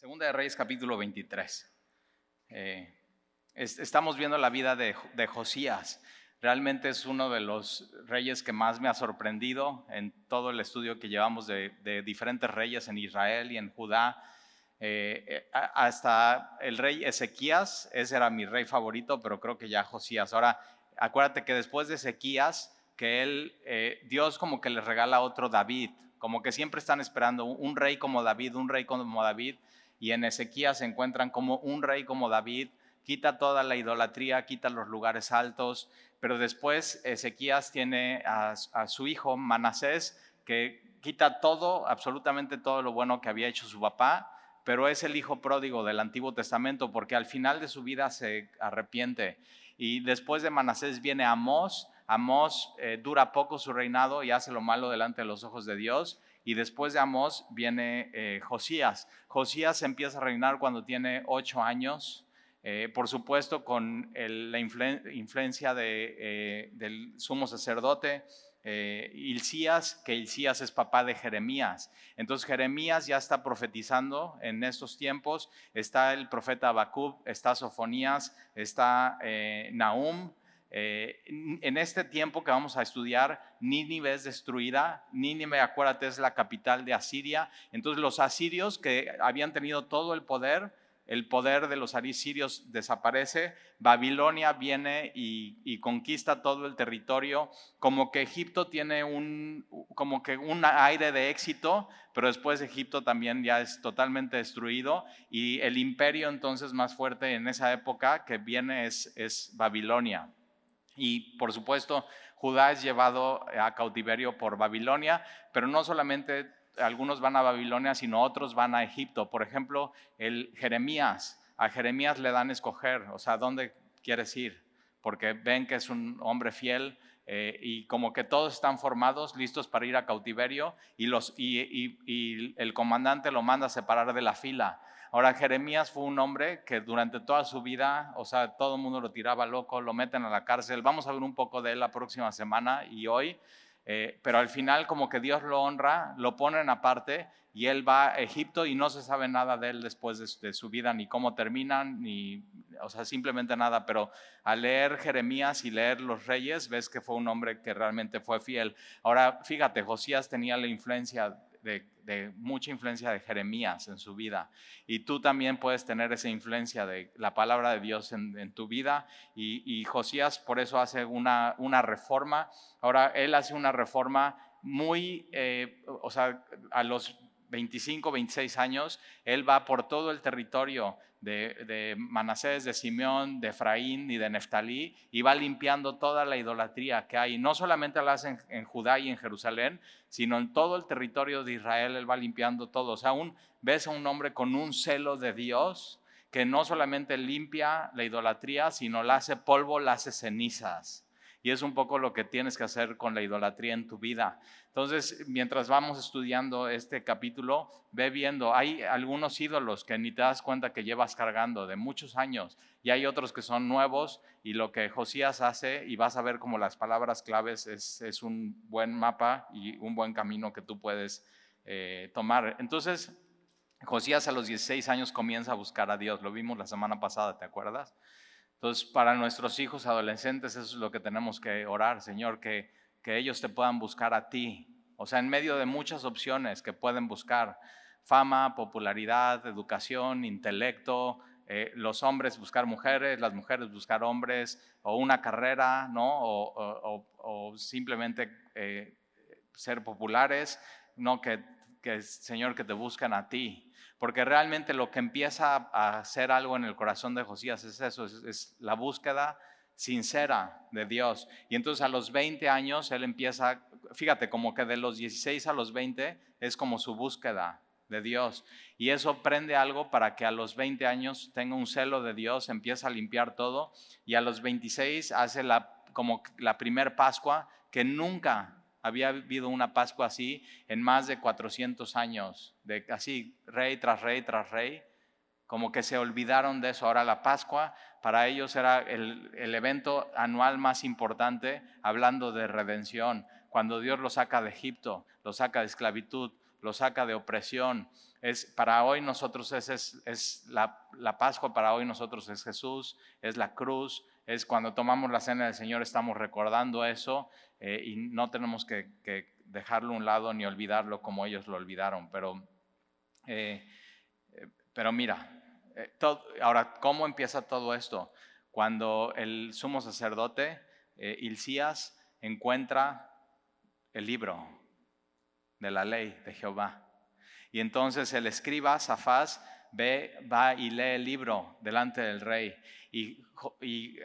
Segunda de Reyes capítulo 23. Eh, estamos viendo la vida de, Josías. Realmente es uno de los reyes que más me ha sorprendido en todo el estudio que llevamos de, diferentes reyes en Israel y en Judá. Eh, eh, hasta el rey Ezequías, ese era mi rey favorito, pero creo que ya Josías. Ahora, acuérdate que después de Ezequías, que él, Dios como que le regala otro David, como que siempre están esperando un rey como David, un rey como David y en Ezequías se encuentran como un rey como David, quita toda la idolatría, quita los lugares altos, pero después Ezequías tiene a, su hijo Manasés que quita todo, absolutamente todo lo bueno que había hecho su papá, pero es el hijo pródigo del Antiguo Testamento porque al final de su vida se arrepiente. Y después de Manasés viene Amós, Amós eh, dura poco su reinado y hace lo malo delante de los ojos de Dios y después de Amós viene eh, Josías. Josías empieza a reinar cuando tiene ocho años, eh, por supuesto con la influencia eh, del sumo sacerdote. Hilcías, que Hilcías es papá de Jeremías. Entonces Jeremías ya está profetizando en estos tiempos. Está el profeta Habacuc, está Sofonías, está Nahum, eh, en este tiempo que vamos a estudiar, Nínive es destruida. Nínive, acuérdate, es la capital de Asiria. Entonces los asirios que habían tenido todo el poder, el poder de los asirios desaparece. Babilonia viene y, conquista todo el territorio. Como que Egipto tiene un, como que un aire de éxito, pero después Egipto también ya es totalmente destruido. Y el imperio entonces más fuerte en esa época que viene es Babilonia. Y por supuesto, Judá es llevado a cautiverio por Babilonia, pero no solamente algunos van a Babilonia, sino otros van a Egipto. Por ejemplo, el Jeremías, a Jeremías le dan escoger, o sea, ¿dónde quieres ir? Porque ven que es un hombre fiel eh, y como que todos están formados, listos para ir a cautiverio y, y el comandante lo manda a separar de la fila. Ahora, Jeremías fue un hombre que durante toda su vida, o sea, todo el mundo lo tiraba loco, lo meten a la cárcel. Vamos a ver un poco de él la próxima semana y hoy. Eh, pero al final como que Dios lo honra, lo ponen aparte y él va a Egipto y no se sabe nada de él después de, de, su vida, ni cómo terminan, ni, o sea, simplemente nada. Pero al leer Jeremías y leer los reyes, ves que fue un hombre que realmente fue fiel. Ahora, fíjate, Josías tenía la influencia de, mucha influencia de Jeremías en su vida. Y tú también puedes tener esa influencia de la palabra de Dios en, tu vida. Y, Josías por eso hace una, una reforma. Ahora, él hace una reforma muy, eh, o sea, a los 25, 26 años, él va por todo el territorio de, Manasés, de Simeón, de Efraín y de Neftalí y va limpiando toda la idolatría que hay. No solamente la hace en, Judá y en Jerusalén, sino en todo el territorio de Israel, él va limpiando todo. O sea, aún ves a un hombre con un celo de Dios que no solamente limpia la idolatría, sino la hace polvo, la hace cenizas. Y es un poco lo que tienes que hacer con la idolatría en tu vida. Entonces, mientras vamos estudiando este capítulo, ve viendo, hay algunos ídolos que ni te das cuenta que llevas cargando de muchos años y hay otros que son nuevos y lo que Josías hace, y vas a ver como las palabras claves es, un buen mapa y un buen camino que tú puedes eh, tomar. Entonces, Josías a los 16 años comienza a buscar a Dios, lo vimos la semana pasada, ¿te acuerdas? Entonces, para nuestros hijos adolescentes, eso es lo que tenemos que orar, Señor, que, que ellos te puedan buscar a ti. O sea, en medio de muchas opciones que pueden buscar, fama, popularidad, educación, intelecto, eh, los hombres buscar mujeres, las mujeres buscar hombres, o una carrera, ¿no? O, simplemente eh, ser populares, no que, que, Señor, que te buscan a ti porque realmente lo que empieza a hacer algo en el corazón de Josías es eso, es, la búsqueda sincera de Dios. Y entonces a los 20 años él empieza, fíjate, como que de los 16 a los 20 es como su búsqueda de Dios. Y eso prende algo para que a los 20 años tenga un celo de Dios, empieza a limpiar todo y a los 26 hace la, como la primer Pascua que nunca había habido una Pascua así en más de 400 años, de así rey tras rey tras rey, como que se olvidaron de eso. Ahora la Pascua para ellos era el, evento anual más importante, hablando de redención. Cuando Dios los saca de Egipto, los saca de esclavitud, lo saca de opresión. Es, para hoy nosotros es, la, Pascua, para hoy nosotros es Jesús, es la cruz, es cuando tomamos la cena del Señor estamos recordando eso eh, y no tenemos que, dejarlo a un lado ni olvidarlo como ellos lo olvidaron. Pero, eh, eh, pero mira, ahora, ¿cómo empieza todo esto? Cuando el sumo sacerdote, Hilcías, encuentra el libro de la ley de Jehová. Y entonces el escriba, Safás, ve, va y lee el libro delante del rey. Y,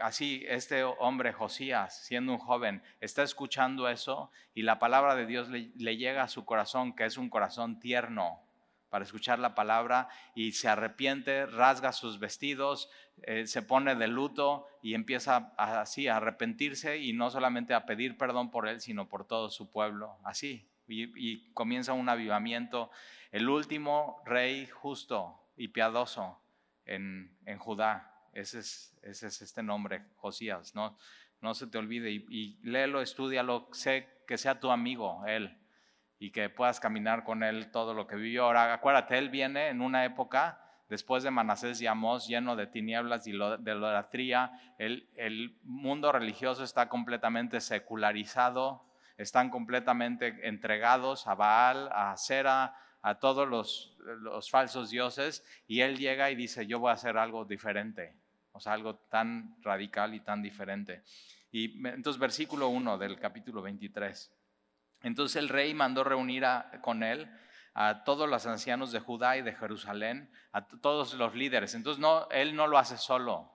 así este hombre Josías, siendo un joven, está escuchando eso y la palabra de Dios le, llega a su corazón, que es un corazón tierno para escuchar la palabra y se arrepiente, rasga sus vestidos, eh, se pone de luto y empieza así a arrepentirse y no solamente a pedir perdón por él, sino por todo su pueblo, así. y comienza un avivamiento el último rey justo y piadoso en, Judá. Ese es, este nombre, Josías. No, no se te olvide y, y léelo, estudialo, sé que sea tu amigo, él, y que puedas caminar con él todo lo que vivió. Ahora, acuérdate, él viene en una época después de Manasés y Amós, lleno de tinieblas y de idolatría, el, el mundo religioso está completamente secularizado, están completamente entregados a Baal, a Sera, a todos los, los falsos dioses y él llega y dice, yo voy a hacer algo diferente, o sea, algo tan radical y tan diferente. Y entonces versículo 1 del capítulo 23. Entonces el rey mandó reunir con él a todos los ancianos de Judá y de Jerusalén, a todos los líderes. Entonces no, él no lo hace solo.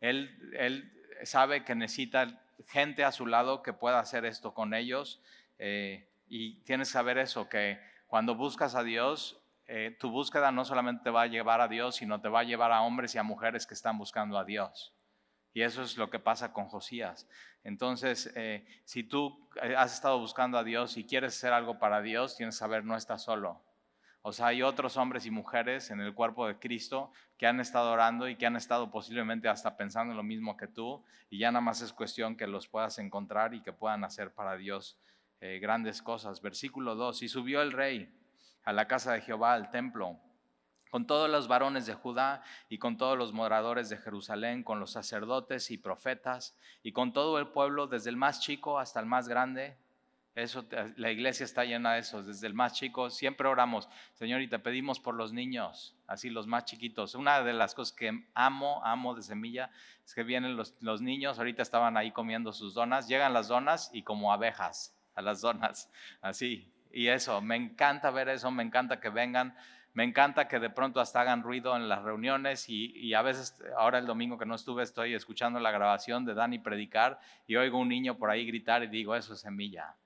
Él, él sabe que necesita gente a su lado que pueda hacer esto con ellos. Eh, y tienes que saber eso, que cuando buscas a Dios, eh, tu búsqueda no solamente te va a llevar a Dios, sino te va a llevar a hombres y a mujeres que están buscando a Dios. Y eso es lo que pasa con Josías. Entonces, eh, si tú eh, has estado buscando a Dios y quieres hacer algo para Dios, tienes que saber, no estás solo. O sea, hay otros hombres y mujeres en el cuerpo de Cristo que han estado orando y que han estado posiblemente hasta pensando lo mismo que tú. Y ya nada más es cuestión que los puedas encontrar y que puedan hacer para Dios grandes cosas. Versículo 2, y subió el rey a la casa de Jehová, al templo, con todos los varones de Judá y con todos los moradores de Jerusalén, con los sacerdotes y profetas, y con todo el pueblo, desde el más chico hasta el más grande. Eso, la iglesia está llena de eso, desde el más chico. Siempre oramos, Señor, y te pedimos por los niños, así los más chiquitos. Una de las cosas que amo, amo de semilla, es que vienen los, los niños, ahorita estaban ahí comiendo sus donas, llegan las donas y como abejas a las donas, así. Y eso, me encanta ver eso, me encanta que vengan, me encanta que de pronto hasta hagan ruido en las reuniones y, a veces, ahora el domingo que no estuve, estoy escuchando la grabación de Dani predicar y oigo un niño por ahí gritar y digo, eso es semilla.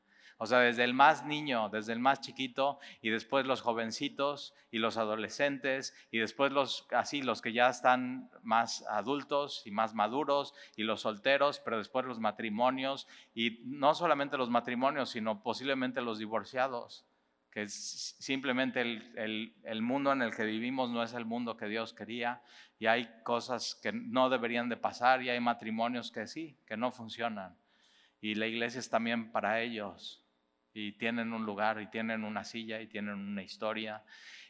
O sea, desde el más niño, desde el más chiquito, y después los jovencitos y los adolescentes, y después los así, los que ya están más adultos y más maduros, y los solteros, pero después los matrimonios, y no solamente los matrimonios, sino posiblemente los divorciados, que simplemente el, el mundo en el que vivimos no es el mundo que Dios quería, y hay cosas que no deberían de pasar, y hay matrimonios que sí, que no funcionan. Y la iglesia es también para ellos y tienen un lugar y tienen una silla y tienen una historia.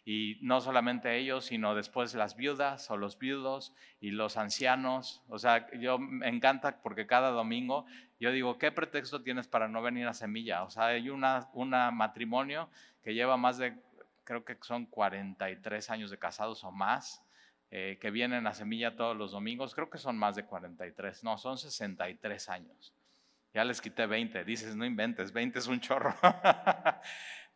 Y no solamente ellos, sino después las viudas o los viudos y los ancianos. O sea, yo me encanta porque cada domingo yo digo, ¿qué pretexto tienes para no venir a Semilla? O sea, hay una, una matrimonio que lleva más de, creo que son 43 años de casados o más, eh, que vienen a Semilla todos los domingos. Creo que son más de 43, no, son 63 años. Ya les quité 20. Dices, no inventes, 20 es un chorro.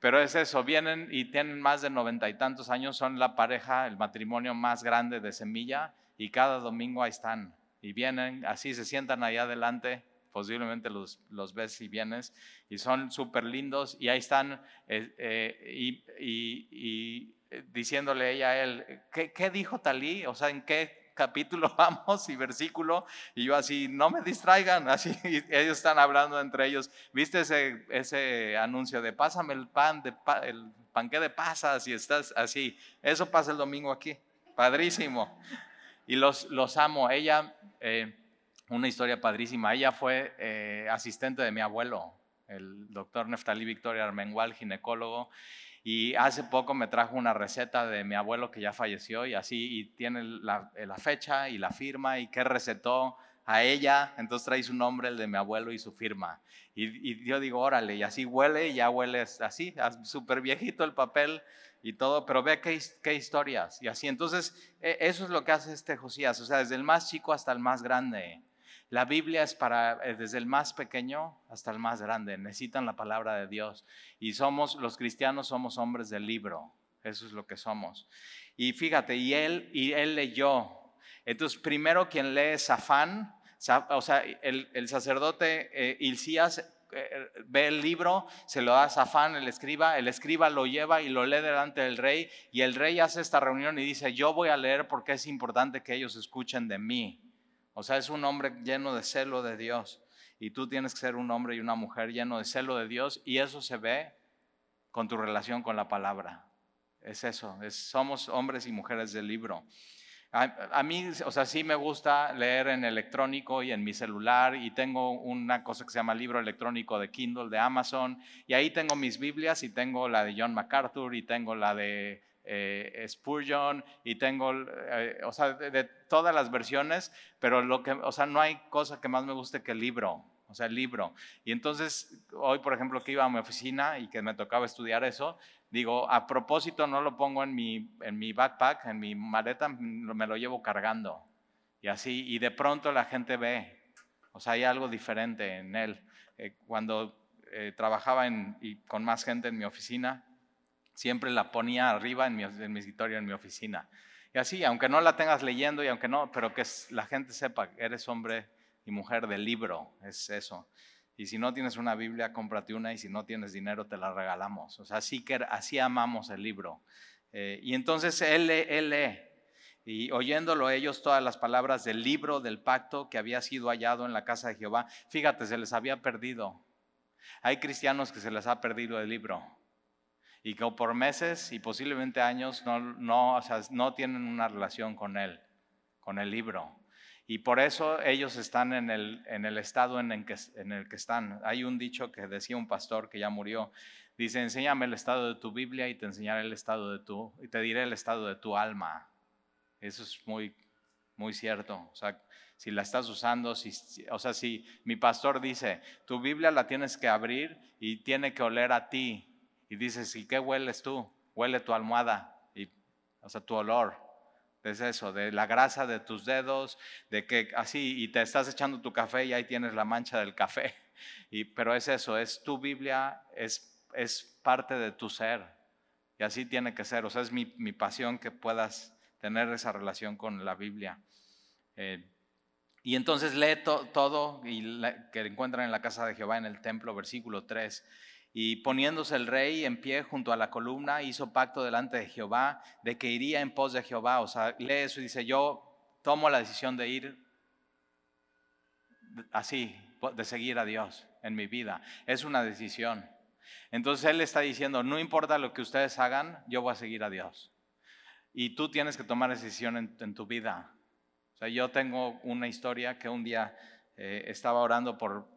Pero es eso, vienen y tienen más de noventa y tantos años, son la pareja, el matrimonio más grande de Semilla y cada domingo ahí están. Y vienen, así se sientan ahí adelante, posiblemente los, los ves y vienes, y son súper lindos y ahí están eh, eh, y, y, y, diciéndole ella a él, ¿qué, ¿qué dijo Talí? O sea, ¿en qué capítulo vamos y versículo, y yo así, no me distraigan, así, ellos están hablando entre ellos. ¿Viste ese, ese anuncio de pásame el pan, de el panque de pasas y estás así? Eso pasa el domingo aquí, padrísimo. Y los, los amo. Ella, eh, una historia padrísima, ella fue eh, asistente de mi abuelo, el doctor Neftalí Victoria Armengual, ginecólogo, Y hace poco me trajo una receta de mi abuelo que ya falleció y así, y tiene la, la fecha y la firma y qué recetó a ella, entonces trae su nombre, el de mi abuelo y su firma. Y, yo digo, órale, y así huele, y ya huele así, súper viejito el papel y todo, pero ve qué, qué, historias. Y así, entonces, e, eso es lo que hace este Josías, o sea, desde el más chico hasta el más grande. La Biblia es para, eh, desde el más pequeño hasta el más grande, necesitan la palabra de Dios. Y somos, los cristianos somos hombres del libro, eso es lo que somos. Y fíjate, y él, y él leyó entonces, primero quien lee Safán, o sea, el, sacerdote eh, Ilcías eh, ve el libro, se lo da a Safán, el escriba, el escriba lo lleva y lo lee delante del rey y el rey hace esta reunión y dice, yo voy a leer porque es importante que ellos escuchen de mí. O sea, es un hombre lleno de celo de Dios. Y tú tienes que ser un hombre y una mujer lleno de celo de Dios. Y eso se ve con tu relación con la palabra. Es eso, somos hombres y mujeres del libro. A, mí, o sea, sí me gusta leer en electrónico y en mi celular. Y tengo una cosa que se llama libro electrónico de Kindle de Amazon. Y ahí tengo mis Biblias y tengo la de John MacArthur y tengo la de eh, Spurgeon y tengo, eh, o sea, de, todas las versiones, pero lo que, o sea, no hay cosa que más me guste que el libro, o sea, el libro. Y entonces, hoy, por ejemplo, que iba a mi oficina y que me tocaba estudiar eso, Digo, a propósito no lo pongo en mi, en mi backpack, en mi maleta, me lo llevo cargando. Y así, y de pronto la gente ve, o sea, hay algo diferente en él. Eh, cuando eh, trabajaba con más gente en mi oficina, siempre la ponía arriba en mi, en mi escritorio, en mi oficina. Y así, aunque no la tengas leyendo y aunque no, pero que la gente sepa que eres hombre y mujer del libro, es eso. Y si no tienes una Biblia, cómprate una y si no tienes dinero, te la regalamos. O sea, así, que, así amamos el libro. Eh, y entonces él lee, él lee. Y oyéndolo ellos todas las palabras del libro del pacto que había sido hallado en la casa de Jehová, fíjate, se les había perdido. Hay cristianos que se les ha perdido el libro y que por meses y posiblemente años no, no, o sea, no tienen una relación con él, con el libro. Y por eso ellos están en el, en el estado en el, que, en el que están. Hay un dicho que decía un pastor que ya murió. Dice, enséñame el estado de tu Biblia y te enseñaré el estado de tu, y te diré el estado de tu alma. Eso es muy, muy cierto. O sea, si la estás usando, si, o sea, si mi pastor dice, tu Biblia la tienes que abrir y tiene que oler a ti. Y dices, ¿y qué hueles tú? Huele tu almohada, y, o sea, tu olor. Es eso, de la grasa de tus dedos, de que así, y te estás echando tu café y ahí tienes la mancha del café. Y, pero es eso, es tu Biblia, es, es parte de tu ser. Y así tiene que ser. O sea, es mi, mi pasión que puedas tener esa relación con la Biblia. Eh, y entonces lee todo y que encuentran en la casa de Jehová en el templo, versículo 3. Y poniéndose el rey en pie junto a la columna, hizo pacto delante de Jehová de que iría en pos de Jehová. O sea, lee eso y dice, yo tomo la decisión de ir así, de seguir a Dios en mi vida. Es una decisión. Entonces Él está diciendo, no importa lo que ustedes hagan, yo voy a seguir a Dios. Y tú tienes que tomar decisión en, tu vida. O sea, yo tengo una historia que un día eh, estaba orando por,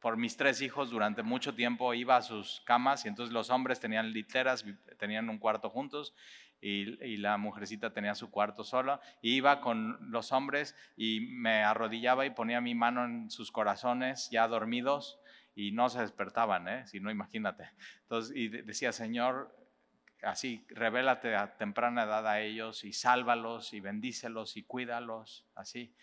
por mis tres hijos durante mucho tiempo iba a sus camas y entonces los hombres tenían literas, tenían un cuarto juntos y, la mujercita tenía su cuarto sola. Y iba con los hombres y me arrodillaba y ponía mi mano en sus corazones ya dormidos y no se despertaban, ¿eh? si no imagínate. Entonces, y decía, Señor, así, revélate a temprana edad a ellos y sálvalos y bendícelos y cuídalos, así.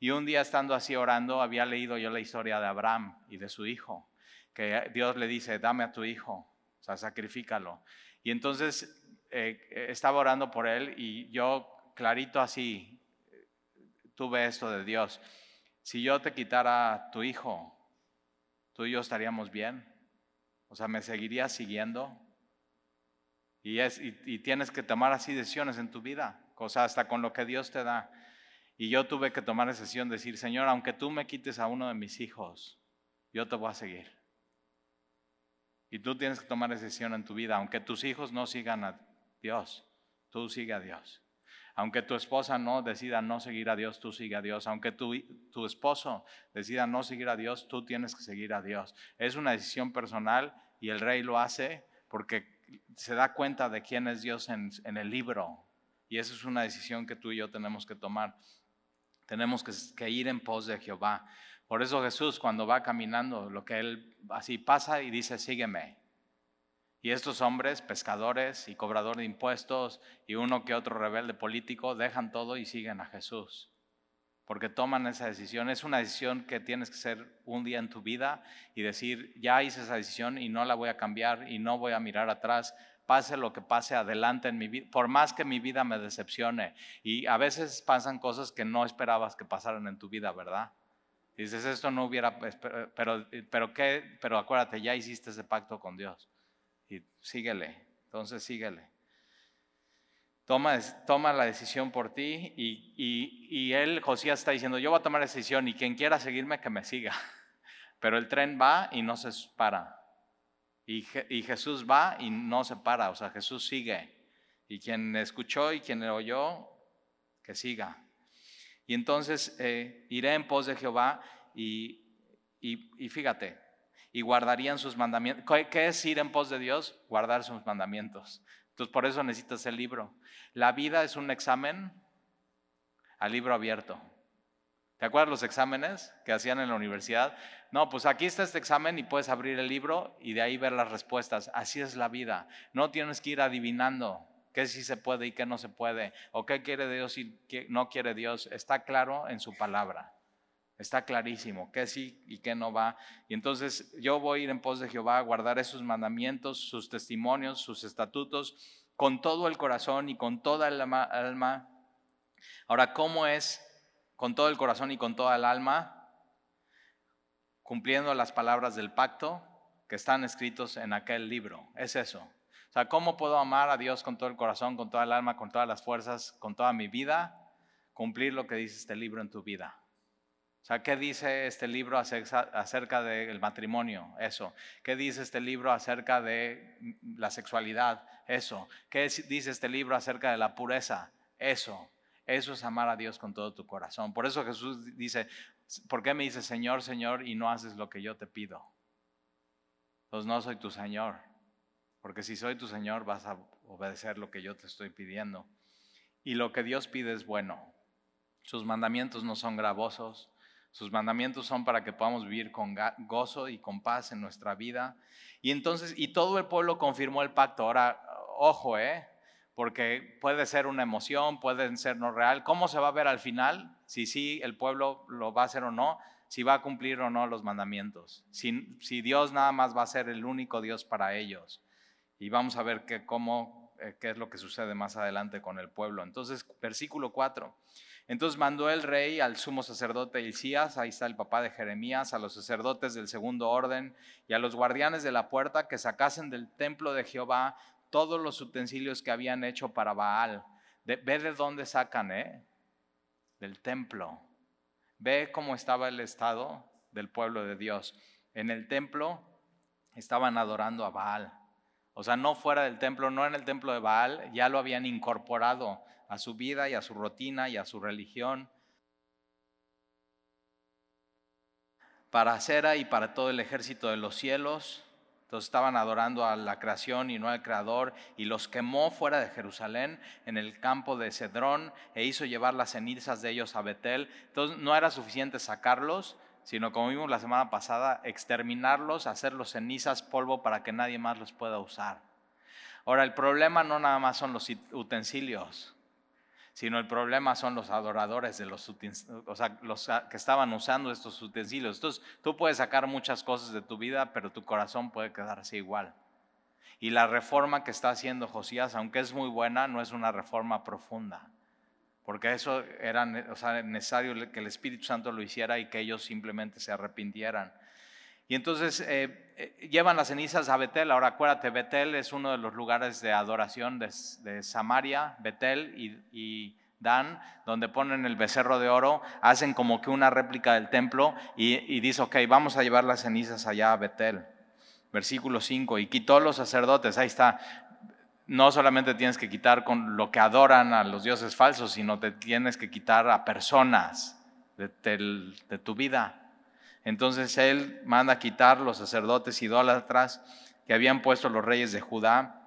Y un día estando así orando, había leído yo la historia de Abraham y de su hijo, que Dios le dice, dame a tu hijo, o sea, sacrifícalo. Y entonces eh, estaba orando por él y yo clarito así tuve esto de Dios. Si yo te quitara tu hijo, tú y yo estaríamos bien. O sea, me seguirías siguiendo. Y, es, y tienes que tomar así decisiones en tu vida, o sea, hasta con lo que Dios te da. Y yo tuve que tomar esa decisión, decir, Señor, aunque tú me quites a uno de mis hijos, yo te voy a seguir. Y tú tienes que tomar esa decisión en tu vida, aunque tus hijos no sigan a Dios, tú sigue a Dios. Aunque tu esposa no decida no seguir a Dios, tú sigue a Dios. Aunque tu, tu esposo decida no seguir a Dios, tú tienes que seguir a Dios. Es una decisión personal y el rey lo hace porque se da cuenta de quién es Dios en, el libro. Y esa es una decisión que tú y yo tenemos que tomar. Tenemos que, que ir en pos de Jehová. Por eso Jesús cuando va caminando, lo que él así pasa y dice, sígueme. Y estos hombres, pescadores y cobrador de impuestos y uno que otro rebelde político, dejan todo y siguen a Jesús. Porque toman esa decisión. Es una decisión que tienes que hacer un día en tu vida y decir, ya hice esa decisión y no la voy a cambiar y no voy a mirar atrás. Pase lo que pase adelante en mi vida, por más que mi vida me decepcione. Y a veces pasan cosas que no esperabas que pasaran en tu vida, ¿verdad? Dices, esto no hubiera, pero, pero, ¿qué? pero acuérdate, ya hiciste ese pacto con Dios. Y síguele, entonces síguele. Toma, la decisión por ti y, y, y él, Josías, está diciendo, yo voy a tomar la decisión y quien quiera seguirme, que me siga. Pero el tren va y no se para. Y, y Jesús va y no se para, o sea, Jesús sigue. Y quien escuchó y quien le oyó, que siga. Y entonces eh, iré en pos de Jehová y, fíjate, y guardarían sus mandamientos. ¿Qué es ir en pos de Dios? Guardar sus mandamientos. Entonces por eso necesitas el libro. La vida es un examen al libro abierto. ¿Te acuerdas los exámenes que hacían en la universidad? No, pues aquí está este examen y puedes abrir el libro y de ahí ver las respuestas. Así es la vida. No tienes que ir adivinando qué sí se puede y qué no se puede, o qué quiere Dios y qué no quiere Dios, está claro en su palabra. Está clarísimo qué sí y qué no va. Y entonces yo voy a ir en pos de Jehová a guardar esos mandamientos, sus testimonios, sus estatutos, con todo el corazón y con toda el alma. Ahora, ¿cómo es con todo el corazón y con toda el alma? Cumpliendo las palabras del pacto que están escritos en aquel libro. Es eso. O sea, ¿cómo puedo amar a Dios con todo el corazón, con toda el alma, con todas las fuerzas, con toda mi vida? Cumplir lo que dice este libro en tu vida. O sea, ¿qué dice este libro acerca del matrimonio? Eso. ¿Qué dice este libro acerca de la sexualidad? Eso. ¿Qué dice este libro acerca de la pureza? Eso. Eso es amar a Dios con todo tu corazón. Por eso Jesús dice, ¿por qué me dices Señor, Señor y no haces lo que yo te pido? Pues no soy tu Señor. Porque si soy tu Señor vas a obedecer lo que yo te estoy pidiendo. Y lo que Dios pide es bueno. Sus mandamientos no son gravosos. Sus mandamientos son para que podamos vivir con gozo y con paz en nuestra vida. Y entonces, y todo el pueblo confirmó el pacto. Ahora, ojo, ¿eh? Porque puede ser una emoción, puede ser no real. ¿Cómo se va a ver al final? Si sí el pueblo lo va a hacer o no, si va a cumplir o no los mandamientos. Si, si Dios nada más va a ser el único Dios para ellos. Y vamos a ver qué, cómo, eh, qué es lo que sucede más adelante con el pueblo. Entonces, versículo 4. Entonces mandó el rey al sumo sacerdote Hilcías, ahí está el papá de Jeremías, a los sacerdotes del segundo orden y a los guardianes de la puerta que sacasen del templo de Jehová todos los utensilios que habían hecho para Baal. ve de dónde sacan, ¿eh? Del templo. Ve cómo estaba el estado del pueblo de Dios. En el templo estaban adorando a Baal. O sea, no fuera del templo, no en el templo de Baal, ya lo habían incorporado a su vida y a su rutina y a su religión. Para Cera y para todo el ejército de los cielos. Entonces estaban adorando a la creación y no al creador y los quemó fuera de Jerusalén en el campo de Cedrón e hizo llevar las cenizas de ellos a Betel. Entonces no era suficiente sacarlos, sino como vimos la semana pasada, exterminarlos, hacerlos cenizas, polvo para que nadie más los pueda usar. Ahora, el problema no nada más son los utensilios, sino el problema son los adoradores de los o sea, los que estaban usando estos utensilios. Entonces, tú puedes sacar muchas cosas de tu vida, pero tu corazón puede quedarse igual. Y la reforma que está haciendo Josías, aunque es muy buena, no es una reforma profunda porque eso era necesario que el Espíritu Santo lo hiciera y que ellos simplemente se arrepintieran. Y entonces eh, eh, llevan las cenizas a Betel. Ahora acuérdate, Betel es uno de los lugares de adoración de, Samaria, Betel y, Dan, donde ponen el becerro de oro, hacen como que una réplica del templo y, dice, ok, vamos a llevar las cenizas allá a Betel. Versículo 5, y quitó los sacerdotes, ahí está, no solamente tienes que quitar con lo que adoran a los dioses falsos, sino te tienes que quitar a personas de, tu vida. Entonces él manda quitar los sacerdotes idólatras que habían puesto los reyes de Judá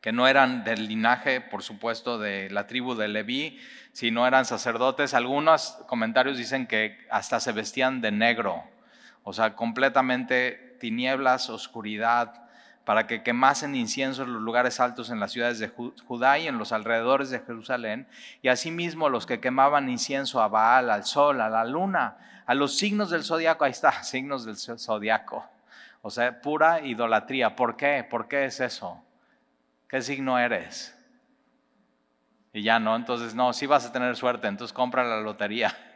que no eran del linaje, por supuesto, de la tribu de Leví, sino eran sacerdotes. Algunos comentarios dicen que hasta se vestían de negro, o sea, completamente tinieblas, oscuridad, para que quemasen incienso en los lugares altos en las ciudades de Judá y en los alrededores de Jerusalén, y asimismo los que quemaban incienso a Baal, al sol, a la luna, a los signos del zodiaco, ahí está, signos del zodiaco, o sea, pura idolatría. ¿Por qué? ¿Por qué es eso? ¿Qué signo eres? Y ya no, entonces no, sí vas a tener suerte, entonces compra la lotería.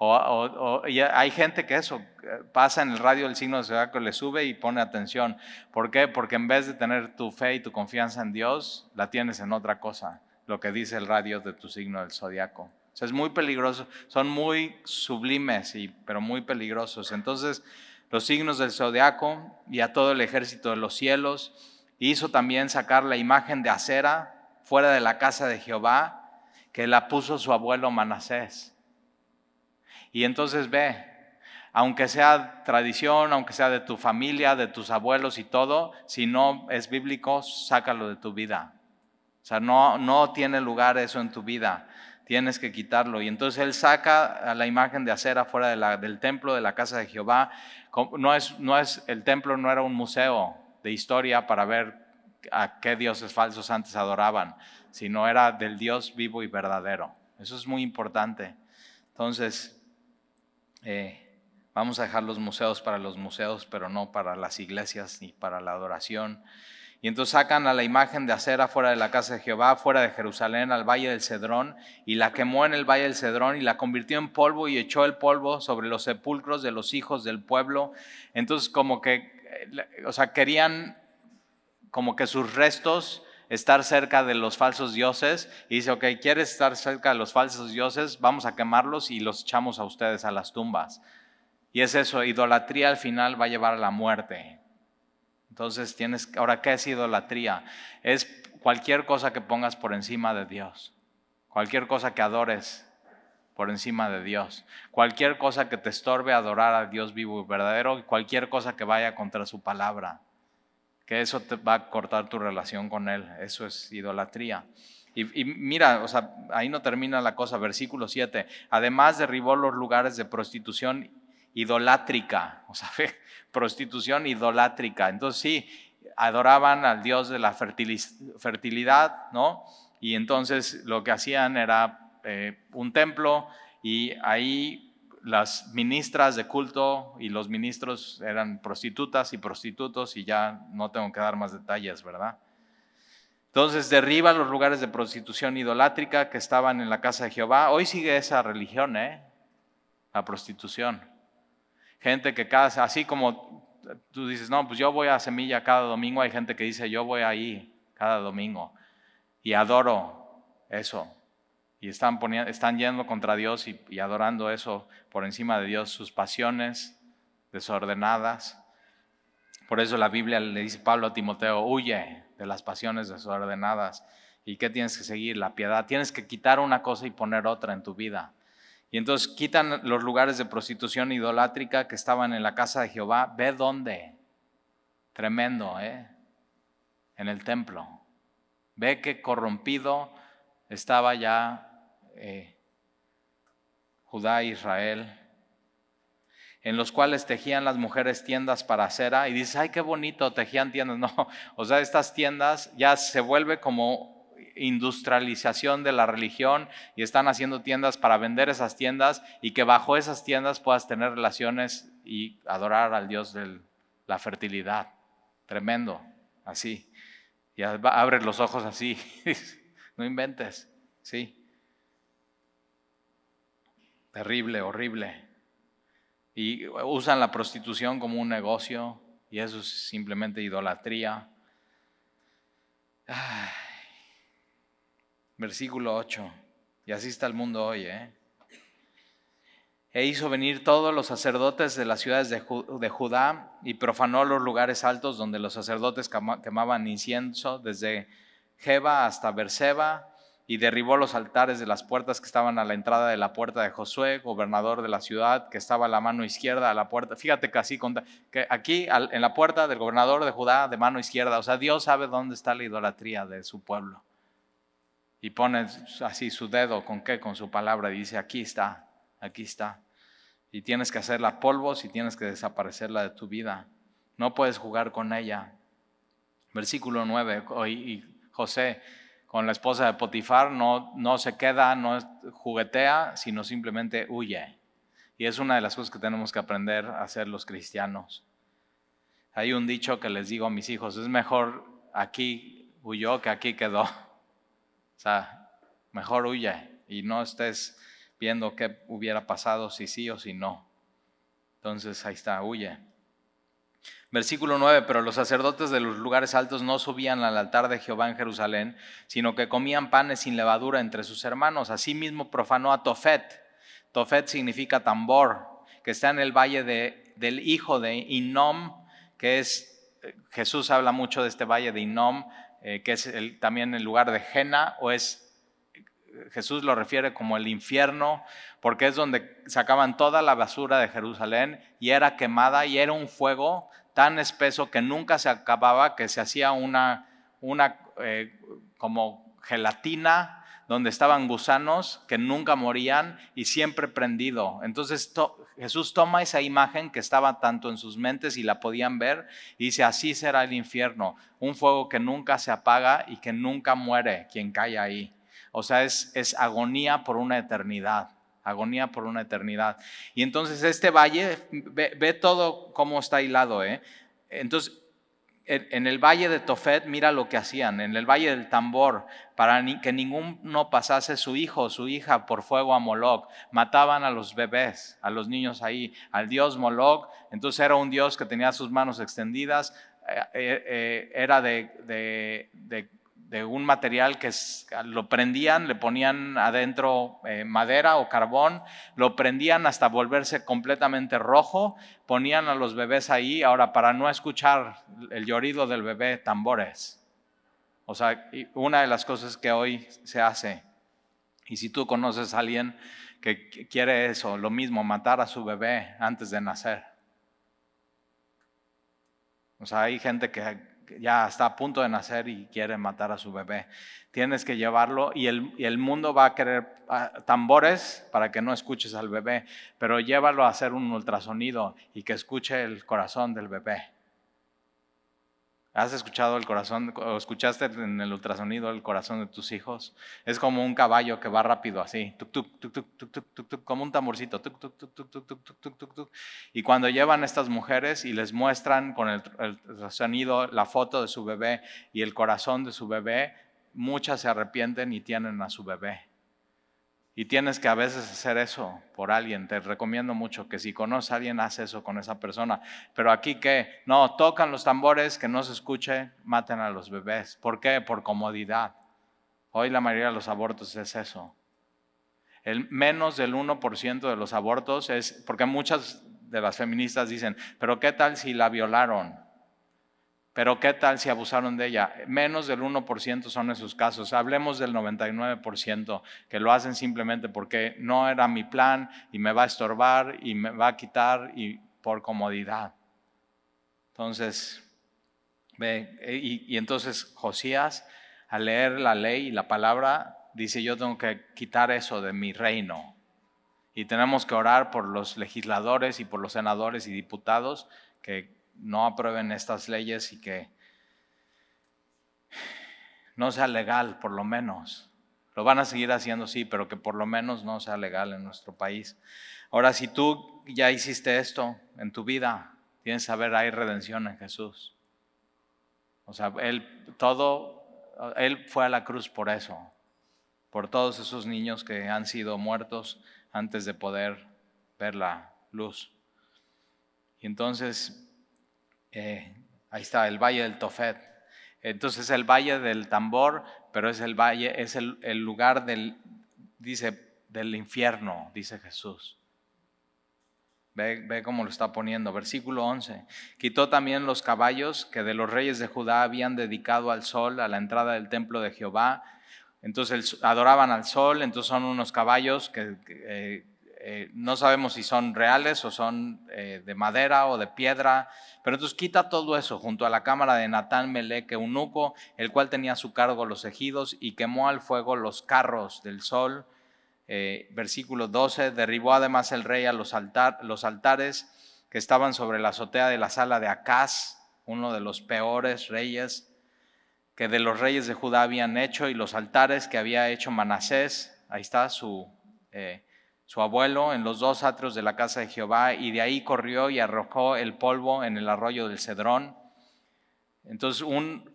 O, hay gente que eso eh, pasa en el radio el signo de zodiaco, le sube y pone atención. ¿Por qué? Porque en vez de tener tu fe y tu confianza en Dios, la tienes en otra cosa, lo que dice el radio de tu signo del zodiaco. Sea, es muy peligroso, son muy sublimes, y, pero muy peligrosos. Entonces, los signos del zodiaco y a todo el ejército de los cielos, hizo también sacar la imagen de acera fuera de la casa de Jehová, que la puso su abuelo Manasés. Y entonces ve, aunque sea tradición, aunque sea de tu familia, de tus abuelos y todo, si no es bíblico, sácalo de tu vida. O sea, no, no tiene lugar eso en tu vida. Tienes que quitarlo. Y entonces él saca a la imagen de acera fuera del templo de la casa de Jehová. No es, no es, el templo no era un museo de historia para ver a qué dioses falsos antes adoraban, sino era del Dios vivo y verdadero. Eso es muy importante. Entonces, eh, vamos a dejar los museos para los museos, pero no para las iglesias ni para la adoración. Y entonces sacan a la imagen de acera fuera de la casa de Jehová, fuera de Jerusalén, al valle del Cedrón, y la quemó en el valle del Cedrón y la convirtió en polvo y echó el polvo sobre los sepulcros de los hijos del pueblo. Entonces como que, eh, o sea, querían como que sus restos estar cerca de los falsos dioses y dice, ok, ¿quieres estar cerca de los falsos dioses? Vamos a quemarlos y los echamos a ustedes a las tumbas. Y es eso, idolatría al final va a llevar a la muerte. Entonces tienes, ahora, ¿qué es idolatría? Es cualquier cosa que pongas por encima de Dios, cualquier cosa que adores por encima de Dios, cualquier cosa que te estorbe adorar a Dios vivo y verdadero, cualquier cosa que vaya contra su palabra que eso te va a cortar tu relación con Él. Eso es idolatría. Y, mira, o sea, ahí no termina la cosa, versículo 7. Además derribó los lugares de prostitución idolátrica, o sea, prostitución idolátrica. Entonces sí, adoraban al Dios de la fertilidad, ¿no? Y entonces lo que hacían era eh, un templo y ahí las ministras de culto y los ministros eran prostitutas y prostitutos y ya no tengo que dar más detalles, ¿verdad? Entonces derriba los lugares de prostitución idolátrica que estaban en la casa de Jehová. Hoy sigue esa religión, ¿eh? La prostitución. Gente que cada, así como tú dices, no, pues yo voy a Semilla cada domingo, hay gente que dice, yo voy ahí cada domingo y adoro eso y están, poniendo, están yendo contra Dios y, adorando eso por encima de Dios, sus pasiones desordenadas. Por eso la Biblia le dice Pablo a Timoteo, huye de las pasiones desordenadas. ¿Y qué tienes que seguir? La piedad. Tienes que quitar una cosa y poner otra en tu vida. Y entonces quitan los lugares de prostitución idolátrica que estaban en la casa de Jehová. Ve dónde. Tremendo, ¿eh? En el templo. Ve que corrompido estaba ya eh, Judá e Israel, en los cuales tejían las mujeres tiendas para cera y dices, ay, qué bonito, tejían tiendas. No, o sea, estas tiendas ya se vuelve como industrialización de la religión y están haciendo tiendas para vender esas tiendas y que bajo esas tiendas puedas tener relaciones y adorar al Dios de la fertilidad. Tremendo, así. Y abres los ojos así, no inventes, sí. Terrible, horrible. Y usan la prostitución como un negocio y eso es simplemente idolatría. Versículo 8. Y así está el mundo hoy. ¿eh? E hizo venir todos los sacerdotes de las ciudades de, Judá y profanó los lugares altos donde los sacerdotes quemaban incienso, desde Jeba hasta Berseba, y derribó los altares de las puertas que estaban a la entrada de la puerta de Josué, gobernador de la ciudad, que estaba a la mano izquierda a la puerta. Fíjate que así, que aquí en la puerta del gobernador de Judá, de mano izquierda, o sea, Dios sabe dónde está la idolatría de su pueblo. Y pone así su dedo, ¿con qué? Con su palabra, y dice, aquí está, aquí está. Y tienes que hacerla polvos y tienes que desaparecerla de tu vida. No puedes jugar con ella. Versículo 9, y José con la esposa de Potifar no, no se queda, no juguetea, sino simplemente huye. Y es una de las cosas que tenemos que aprender a hacer los cristianos. Hay un dicho que les digo a mis hijos, es mejor aquí huyó que aquí quedó. O sea, mejor huye y no estés viendo qué hubiera pasado si sí o si no. Entonces ahí está, huye. Versículo 9, pero los sacerdotes de los lugares altos no subían al altar de Jehová en Jerusalén, sino que comían panes sin levadura entre sus hermanos. Asimismo profanó a Tofet. Tofet significa tambor, que está en el valle de, del hijo de Inom, que es, eh, Jesús habla mucho de este valle de Inom, eh, que es también el lugar de Jena, o es, Jesús lo refiere como el infierno, porque es donde sacaban toda la basura de Jerusalén y era quemada y era un fuego tan espeso que nunca se acababa, que se hacía una, una eh, como gelatina donde estaban gusanos que nunca morían y siempre prendido. Entonces Jesús toma esa imagen que estaba tanto en sus mentes y la podían ver y dice, así será el infierno, un fuego que nunca se apaga y que nunca muere quien cae ahí. O sea, es, agonía por una eternidad agonía por una eternidad. Y entonces este valle, ve, todo cómo está hilado. ¿eh? Entonces, en, el valle de Tofet, mira lo que hacían, en el valle del tambor, para que ninguno pasase su hijo o su hija por fuego a Moloch. Mataban a los bebés, a los niños ahí, al dios Moloch. Entonces era un dios que tenía sus manos extendidas, eh, eh, era de, de de un material que lo prendían, le ponían adentro eh, madera o carbón, lo prendían hasta volverse completamente rojo, ponían a los bebés ahí, ahora para no escuchar el llorido del bebé, tambores. O sea, una de las cosas que hoy se hace, y si tú conoces a alguien que quiere eso, lo mismo, matar a su bebé antes de nacer. O sea, hay gente que ya está a punto de nacer y quiere matar a su bebé. Tienes que llevarlo y el, mundo va a querer ah, tambores para que no escuches al bebé, pero llévalo a hacer un ultrasonido y que escuche el corazón del bebé. ¿Has escuchado el corazón o escuchaste en el ultrasonido el corazón de tus hijos? Es como un caballo que va rápido así, como un tamborcito. Y cuando llevan estas mujeres y les muestran con el, el sonido la foto de su bebé y el corazón de su bebé, muchas se arrepienten y tienen a su bebé. Y tienes que a veces hacer eso por alguien. Te recomiendo mucho que si conoces a alguien, haz eso con esa persona. Pero aquí que, no, tocan los tambores, que no se escuche, maten a los bebés. ¿Por qué? Por comodidad. Hoy la mayoría de los abortos es eso. El menos del 1% de los abortos es, porque muchas de las feministas dicen, pero ¿qué tal si la violaron? Pero ¿qué tal si abusaron de ella? Menos del 1% son esos casos. Hablemos del 99% que lo hacen simplemente porque no era mi plan y me va a estorbar y me va a quitar y por comodidad. Entonces, ve, y, y entonces Josías, al leer la ley y la palabra, dice, yo tengo que quitar eso de mi reino. Y tenemos que orar por los legisladores y por los senadores y diputados que no aprueben estas leyes y que no sea legal, por lo menos. Lo van a seguir haciendo, sí, pero que por lo menos no sea legal en nuestro país. Ahora, si tú ya hiciste esto en tu vida, tienes que saber, hay redención en Jesús. O sea, Él todo, Él fue a la cruz por eso, por todos esos niños que han sido muertos antes de poder ver la luz. Y entonces eh, ahí está, el valle del Tofet. Entonces el valle del tambor, pero es el valle, es el, lugar del, dice, del infierno, dice Jesús. Ve, ve, cómo lo está poniendo. Versículo 11. Quitó también los caballos que de los reyes de Judá habían dedicado al sol a la entrada del templo de Jehová, Entonces adoraban al sol, entonces son unos caballos que, eh, eh, no sabemos si son reales o son eh, de madera o de piedra, pero entonces quita todo eso junto a la cámara de Natán Melech, eunuco, el cual tenía a su cargo los ejidos y quemó al fuego los carros del sol. versículo 12, derribó además el rey a los, los altares que estaban sobre la azotea de la sala de Acaz, uno de los peores reyes que de los reyes de Judá habían hecho y los altares que había hecho Manasés, ahí está su, eh, su abuelo, en los dos atrios de la casa de Jehová, y de ahí corrió y arrojó el polvo en el arroyo del Cedrón. Entonces, un,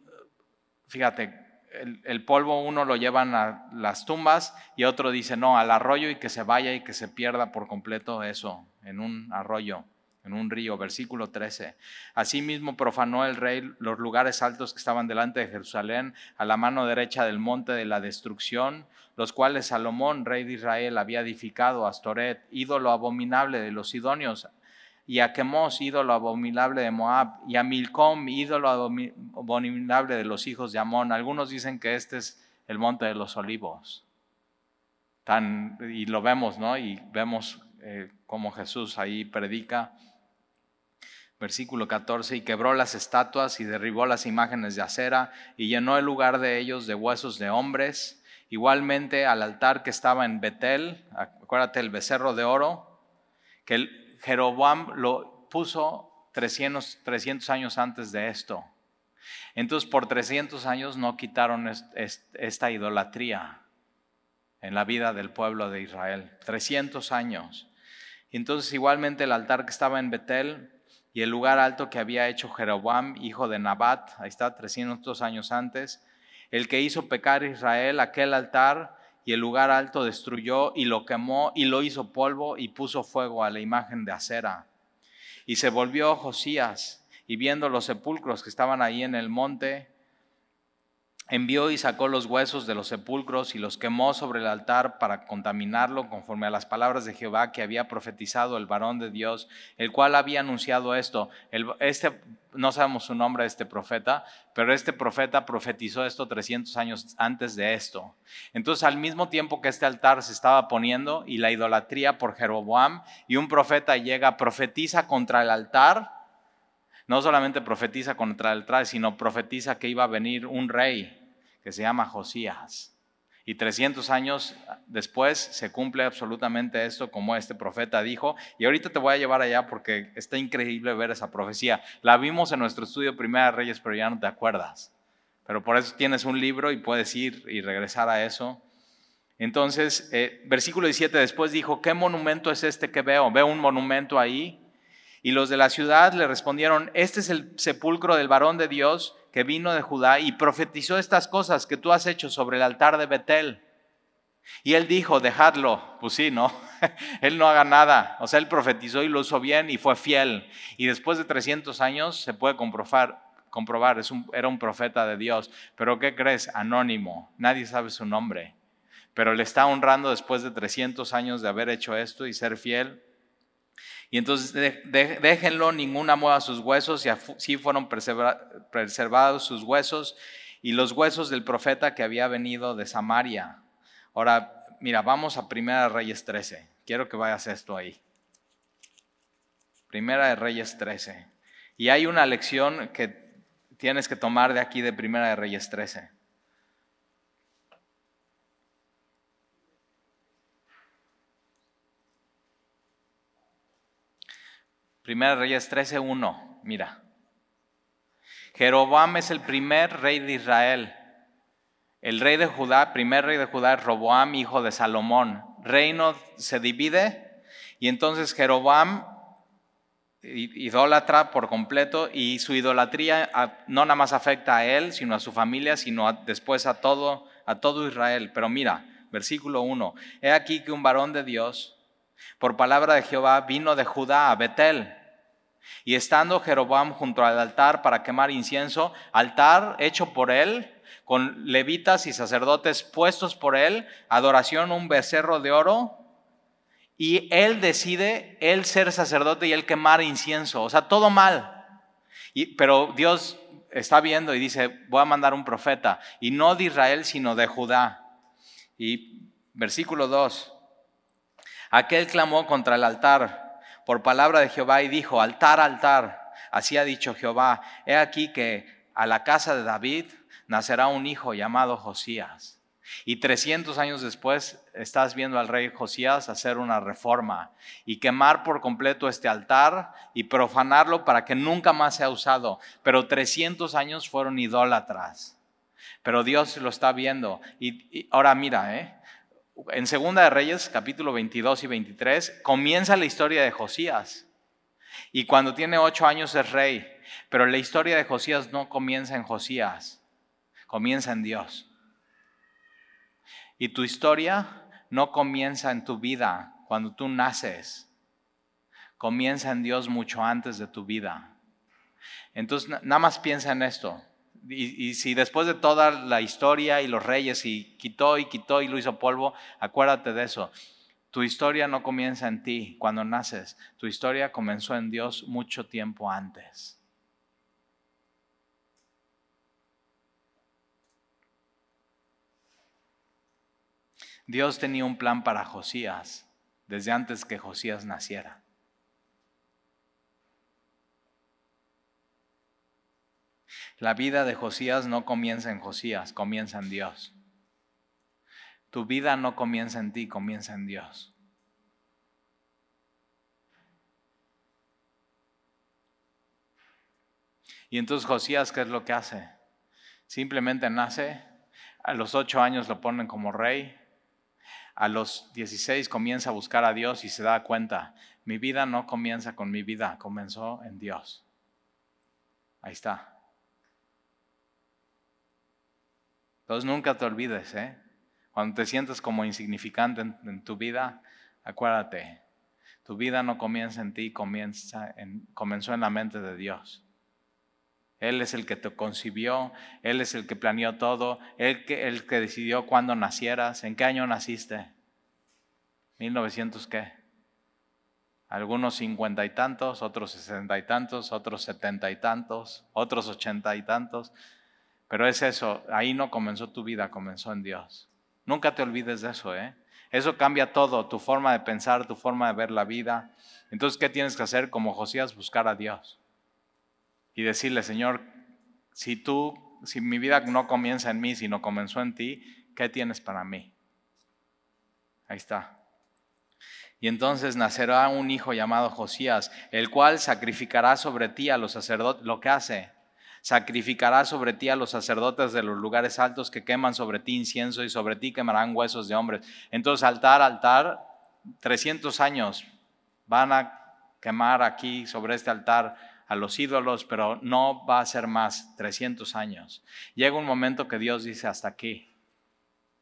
fíjate, el, el, polvo uno lo llevan a las tumbas y otro dice, no, al arroyo y que se vaya y que se pierda por completo eso, en un arroyo en un río, versículo 13. Asimismo profanó el rey los lugares altos que estaban delante de Jerusalén, a la mano derecha del monte de la destrucción, los cuales Salomón, rey de Israel, había edificado, Astoret, ídolo abominable de los sidonios, y a Quemos, ídolo abominable de Moab, y a Milcom, ídolo abominable de los hijos de Amón. Algunos dicen que este es el monte de los olivos. Y lo vemos, ¿no? Y vemos eh, cómo Jesús ahí predica versículo 14, y quebró las estatuas y derribó las imágenes de acera y llenó el lugar de ellos de huesos de hombres. Igualmente al altar que estaba en Betel, acuérdate el becerro de oro, que Jeroboam lo puso 300, 300 años antes de esto. Entonces por 300 años no quitaron esta idolatría en la vida del pueblo de Israel. 300 años. Entonces igualmente el altar que estaba en Betel y el lugar alto que había hecho Jeroboam, hijo de Nabat, ahí está, 300 años antes, el que hizo pecar Israel, aquel altar y el lugar alto destruyó y lo quemó y lo hizo polvo y puso fuego a la imagen de acera. Y se volvió Josías y viendo los sepulcros que estaban ahí en el monte, envió y sacó los huesos de los sepulcros y los quemó sobre el altar para contaminarlo conforme a las palabras de Jehová que había profetizado el varón de Dios, el cual había anunciado esto. este, no sabemos su nombre este profeta, pero este profeta profetizó esto 300 años antes de esto. Entonces, al mismo tiempo que este altar se estaba poniendo y la idolatría por Jeroboam, y un profeta llega, profetiza contra el altar, no solamente profetiza contra el altar, sino profetiza que iba a venir un rey que se llama Josías. Y 300 años después se cumple absolutamente esto como este profeta dijo. Y ahorita te voy a llevar allá porque está increíble ver esa profecía. La vimos en nuestro estudio Primera Reyes, pero ya no te acuerdas. Pero por eso tienes un libro y puedes ir y regresar a eso. Entonces, eh, versículo 17 después dijo, ¿qué monumento es este que veo? Veo un monumento ahí. Y los de la ciudad le respondieron, este es el sepulcro del varón de Dios que vino de Judá y profetizó estas cosas que tú has hecho sobre el altar de Betel. Y él dijo, dejadlo. Pues sí, ¿no? él no haga nada. O sea, él profetizó y lo hizo bien y fue fiel. Y después de 300 años se puede comprobar, comprobar era un profeta de Dios. Pero ¿qué crees? Anónimo. Nadie sabe su nombre. Pero le está honrando después de 300 años de haber hecho esto y ser fiel. Y entonces déjenlo, ninguna mueva sus huesos, y así fueron preservados sus huesos y los huesos del profeta que había venido de Samaria. Ahora, mira, vamos a Primera de Reyes 13. Quiero que vayas esto ahí. Primera de Reyes 13. Y hay una lección que tienes que tomar de aquí de Primera de Reyes 13. Primera Reyes 13:1, mira. Jeroboam es el primer rey de Israel. El rey de Judá, primer rey de Judá Roboam, hijo de Salomón. Reino se divide y entonces Jeroboam idólatra por completo y su idolatría no nada más afecta a él, sino a su familia, sino después a todo, a todo Israel. Pero mira, versículo 1, he aquí que un varón de Dios por palabra de Jehová vino de Judá a Betel. Y estando Jeroboam junto al altar para quemar incienso, altar hecho por él, con levitas y sacerdotes puestos por él, adoración un becerro de oro, y él decide, él ser sacerdote y él quemar incienso, o sea, todo mal. Y, pero Dios está viendo y dice, voy a mandar un profeta, y no de Israel, sino de Judá. Y versículo 2. Aquel clamó contra el altar por palabra de Jehová y dijo, altar, altar. Así ha dicho Jehová, he aquí que a la casa de David nacerá un hijo llamado Josías. Y 300 años después estás viendo al rey Josías hacer una reforma y quemar por completo este altar y profanarlo para que nunca más sea usado. Pero 300 años fueron idólatras. Pero Dios lo está viendo. Y, ahora mira, ¿eh? En Segunda de Reyes, capítulo 22 y 23, comienza la historia de Josías. Y cuando tiene ocho años es rey. Pero la historia de Josías no comienza en Josías, comienza en Dios. Y tu historia no comienza en tu vida cuando tú naces, comienza en Dios mucho antes de tu vida. Entonces, nada más piensa en esto. Y, si después de toda la historia y los reyes y quitó y quitó y lo hizo polvo, acuérdate de eso. Tu historia no comienza en ti cuando naces, tu historia comenzó en Dios mucho tiempo antes. Dios tenía un plan para Josías desde antes que Josías naciera. La vida de Josías no comienza en Josías, comienza en Dios. Tu vida no comienza en ti, comienza en Dios. Y entonces Josías, ¿qué es lo que hace? Simplemente nace, a los ocho años lo ponen como rey, a los 16 comienza a buscar a Dios y se da cuenta, mi vida no comienza con mi vida, comenzó en Dios. Ahí está. Entonces nunca te olvides, ¿eh? Cuando te sientes como insignificante en, tu vida, acuérdate, tu vida no comienza en ti, comienza en, comenzó en la mente de Dios. Él es el que te concibió, Él es el que planeó todo, Él que, el que decidió cuándo nacieras, en qué año naciste. 1900 qué? Algunos cincuenta y tantos, otros sesenta y tantos, otros setenta y tantos, otros ochenta y tantos. Pero es eso, ahí no comenzó tu vida, comenzó en Dios. Nunca te olvides de eso, ¿eh? Eso cambia todo, tu forma de pensar, tu forma de ver la vida. Entonces, ¿qué tienes que hacer? Como Josías, buscar a Dios y decirle, Señor, si tú, si mi vida no comienza en mí, sino comenzó en ti, ¿qué tienes para mí? Ahí está. Y entonces nacerá un hijo llamado Josías, el cual sacrificará sobre ti a los sacerdotes, lo que hace, sacrificará sobre ti a los sacerdotes de los lugares altos que queman sobre ti incienso y sobre ti quemarán huesos de hombres. Entonces altar, altar, 300 años van a quemar aquí sobre este altar a los ídolos, pero no va a ser más 300 años. Llega un momento que Dios dice hasta aquí.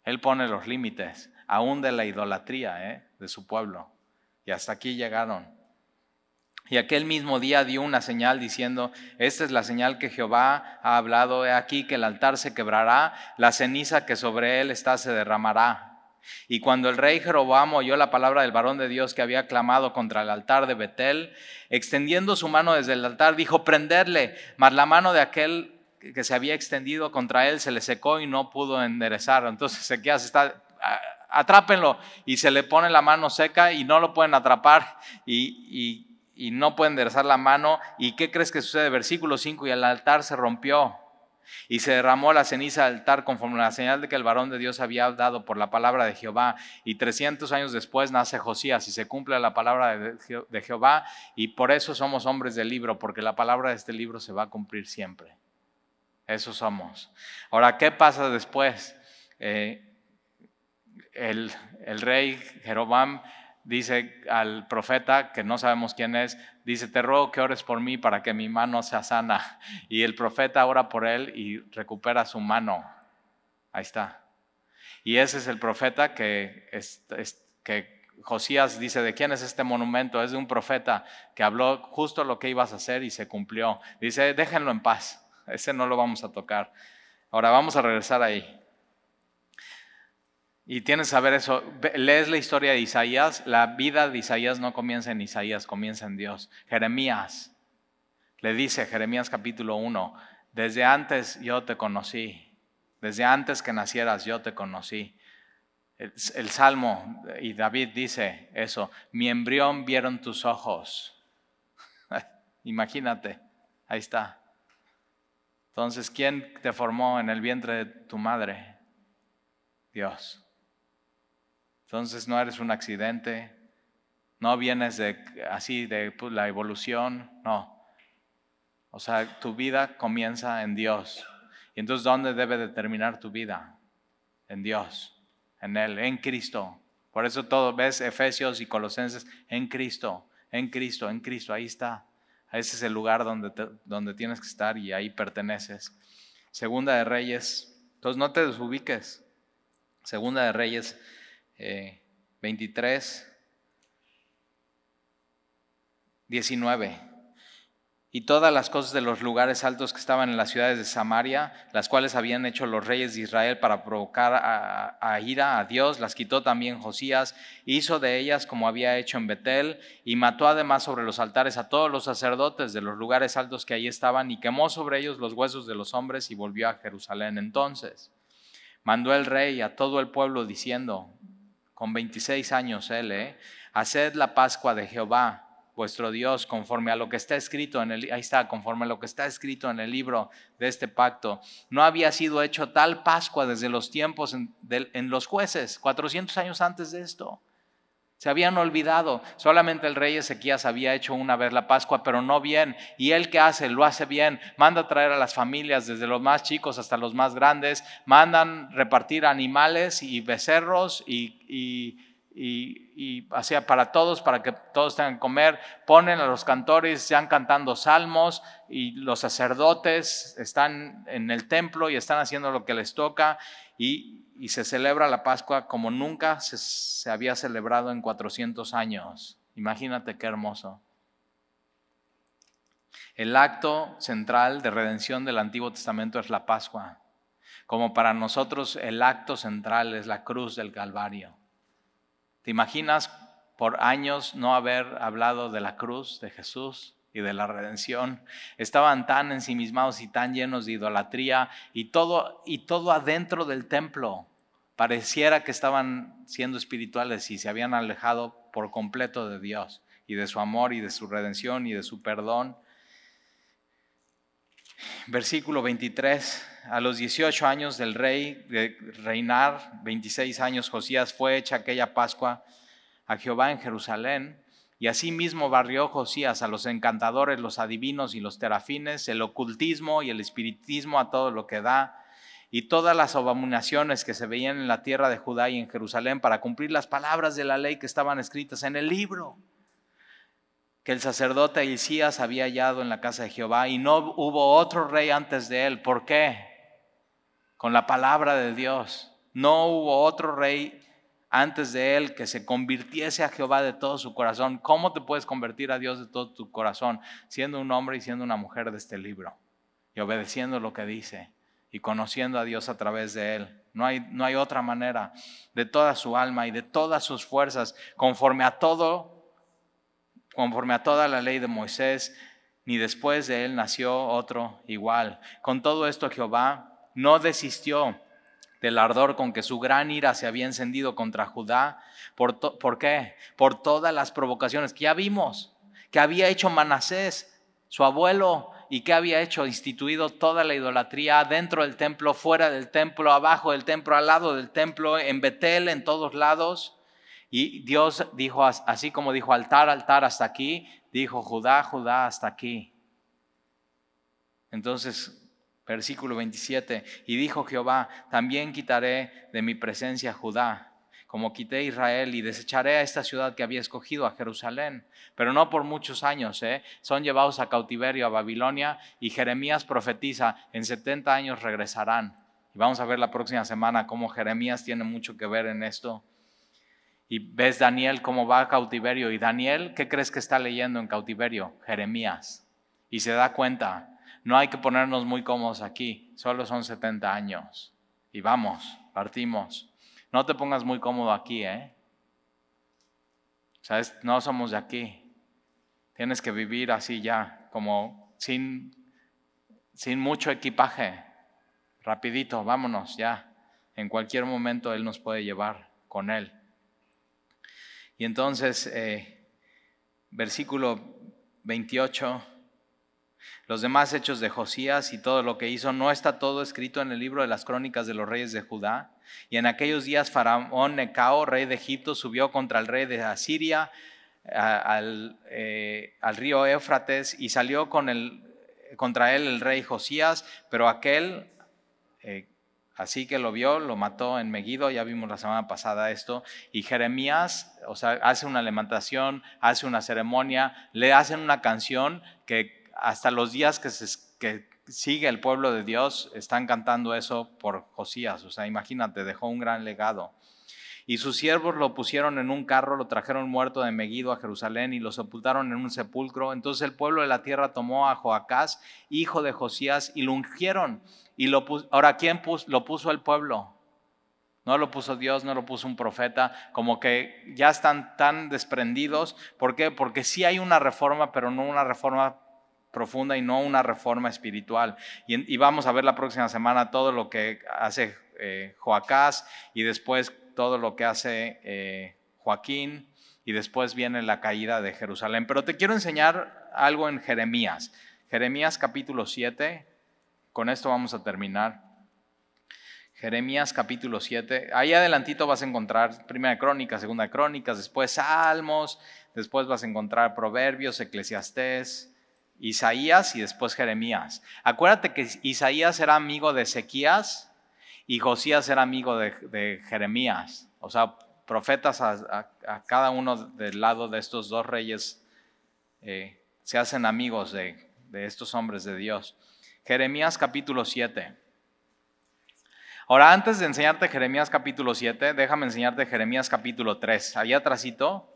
Él pone los límites, aún de la idolatría ¿eh? de su pueblo. Y hasta aquí llegaron. Y aquel mismo día dio una señal diciendo, esta es la señal que Jehová ha hablado, he aquí que el altar se quebrará, la ceniza que sobre él está se derramará y cuando el rey Jeroboam oyó la palabra del varón de Dios que había clamado contra el altar de Betel, extendiendo su mano desde el altar, dijo, prenderle, mas la mano de aquel que se había extendido contra él se le secó y no pudo enderezar. Entonces Ezequías está, atrápenlo y se le pone la mano seca y no lo pueden atrapar y, y no pueden enderezar la mano. ¿Y qué crees que sucede? Versículo 5, y el altar se rompió y se derramó la ceniza del altar conforme a la señal de que el varón de Dios había dado por la palabra de Jehová. Y 300 años después nace Josías y se cumple la palabra de Jehová. Y por eso somos hombres del libro, porque la palabra de este libro se va a cumplir siempre. Eso somos. Ahora, ¿qué pasa después? Eh, el, el rey Jeroboam dice al profeta, que no sabemos quién es, dice, te ruego que ores por mí para que mi mano sea sana. Y el profeta ora por él y recupera su mano. Ahí está. Y ese es el profeta que, que Josías dice, ¿de quién es este monumento? Es de un profeta que habló justo lo que ibas a hacer y se cumplió. Dice, déjenlo en paz, ese no lo vamos a tocar. Ahora vamos a regresar ahí. Y tienes que saber eso. Lees la historia de Isaías. La vida de Isaías no comienza en Isaías, comienza en Dios. Jeremías le dice, Jeremías capítulo 1, desde antes yo te conocí. Desde antes que nacieras yo te conocí. El, el Salmo, y David dice eso, mi embrión vieron tus ojos. Imagínate, ahí está. Entonces, ¿quién te formó en el vientre de tu madre? Dios. Entonces no eres un accidente, no vienes de así de pues, la evolución, no. O sea, tu vida comienza en Dios. Y entonces, ¿dónde debe de terminar tu vida? En Dios, en Él, en Cristo. Por eso todo, ves Efesios y Colosenses, en Cristo, en Cristo, en Cristo, ahí está. Ese es el lugar donde, donde tienes que estar y ahí perteneces. Segunda de Reyes, entonces no te desubiques. Segunda de Reyes 23, eh, 19 y todas las cosas de los lugares altos que estaban en las ciudades de Samaria, las cuales habían hecho los reyes de Israel para provocar a, ira a Dios, las quitó también Josías, hizo de ellas como había hecho en Betel, y mató además sobre los altares a todos los sacerdotes de los lugares altos que allí estaban, y quemó sobre ellos los huesos de los hombres, y volvió a Jerusalén. Entonces mandó el rey a todo el pueblo diciendo, con 26 años él, ¿eh? haced la Pascua de Jehová vuestro Dios, conforme a lo que está escrito en el, ahí está, conforme a lo que está escrito en el libro de este pacto. No había sido hecho tal Pascua desde los tiempos en, en los jueces, 400 años antes de esto. Se habían olvidado. Solamente el rey Ezequías había hecho una vez la Pascua, pero no bien. Y él que hace, lo hace bien. Manda traer a las familias, desde los más chicos hasta los más grandes. Mandan repartir animales y becerros y y, hacia para todos, para que todos tengan que comer. Ponen a los cantores, sean cantando salmos y los sacerdotes están en el templo y están haciendo lo que les toca y, se celebra la Pascua como nunca se, se había celebrado en 400 años. Imagínate qué hermoso. El acto central de redención del Antiguo Testamento es la Pascua, como para nosotros el acto central es la cruz del Calvario. ¿Te imaginas por años no haber hablado de la cruz de Jesús y de la redención? Estaban tan ensimismados y tan llenos de idolatría y todo, y todo adentro del templo. Pareciera que estaban siendo espirituales y se habían alejado por completo de Dios y de su amor y de su redención y de su perdón. Versículo 23 a los 18 años del rey de reinar, 26 años, Josías fue hecha aquella Pascua a Jehová en Jerusalén. Y asimismo barrió Josías a los encantadores, los adivinos y los terafines, el ocultismo y el espiritismo a todo lo que da, y todas las abominaciones que se veían en la tierra de Judá y en Jerusalén para cumplir las palabras de la ley que estaban escritas en el libro que el sacerdote Isías había hallado en la casa de Jehová y no hubo otro rey antes de él. ¿Por qué? con la palabra de Dios. No hubo otro rey antes de él que se convirtiese a Jehová de todo su corazón. ¿Cómo te puedes convertir a Dios de todo tu corazón? Siendo un hombre y siendo una mujer de este libro y obedeciendo lo que dice y conociendo a Dios a través de él. No hay, no hay otra manera de toda su alma y de todas sus fuerzas, conforme a todo, conforme a toda la ley de Moisés, ni después de él nació otro igual. Con todo esto Jehová no desistió del ardor con que su gran ira se había encendido contra Judá. ¿Por, ¿Por, qué? Por todas las provocaciones que ya vimos, que había hecho Manasés, su abuelo, y que había hecho, instituido toda la idolatría dentro del templo, fuera del templo, abajo del templo, al lado del templo, en Betel, en todos lados. Y Dios dijo, así como dijo altar, altar hasta aquí, dijo Judá, Judá hasta aquí. Entonces, Versículo 27. Y dijo Jehová, también quitaré de mi presencia Judá, como quité Israel, y desecharé a esta ciudad que había escogido, a Jerusalén. Pero no por muchos años, ¿eh? son llevados a cautiverio a Babilonia, y Jeremías profetiza, en 70 años regresarán. Y vamos a ver la próxima semana cómo Jeremías tiene mucho que ver en esto. Y ves Daniel cómo va a cautiverio. Y Daniel, ¿qué crees que está leyendo en cautiverio? Jeremías. Y se da cuenta, no hay que ponernos muy cómodos aquí, solo son 70 años. Y vamos, partimos. No te pongas muy cómodo aquí, ¿eh? ¿Sabes? No somos de aquí. Tienes que vivir así ya, como sin, sin mucho equipaje. Rapidito, vámonos ya. En cualquier momento Él nos puede llevar con él. Y entonces, eh, versículo 28, los demás hechos de Josías y todo lo que hizo, ¿no está todo escrito en el libro de las crónicas de los reyes de Judá? Y en aquellos días Faraón Necao, rey de Egipto, subió contra el rey de Asiria al, eh, al, río Éufrates y salió con contra él el rey Josías, pero aquel eh, Así que lo vio, lo mató en Megiddo, ya vimos la semana pasada esto, y Jeremías, o sea, hace una lamentación, hace una ceremonia, le hacen una canción que hasta los días que, que sigue el pueblo de Dios están cantando eso por Josías, o sea, imagínate, dejó un gran legado. Y sus siervos lo pusieron en un carro, lo trajeron muerto de Megiddo a Jerusalén y lo sepultaron en un sepulcro. Entonces el pueblo de la tierra tomó a Joacás, hijo de Josías, y lo ungieron y lo ahora, ¿quién lo puso el pueblo? No lo puso Dios, no lo puso un profeta, como que ya están tan desprendidos. ¿Por qué? Porque sí hay una reforma, pero no una reforma profunda y no una reforma espiritual. Y, vamos a ver la próxima semana todo lo que hace eh, Joacás y después todo lo que hace eh, Joaquín y después viene la caída de Jerusalén. Pero te quiero enseñar algo en Jeremías. Jeremías capítulo 7, con esto vamos a terminar. Jeremías capítulo 7. Ahí adelantito vas a encontrar primera crónica, segunda crónicas, después Salmos, después vas a encontrar Proverbios, Eclesiastés, Isaías y después Jeremías. Acuérdate que Isaías era amigo de Ezequías y Josías era amigo de, Jeremías. O sea, profetas a, cada uno del lado de estos dos reyes eh, se hacen amigos de, estos hombres de Dios. Jeremías capítulo 7. Ahora, antes de enseñarte Jeremías capítulo 7, déjame enseñarte Jeremías capítulo 3. Allá atrásito.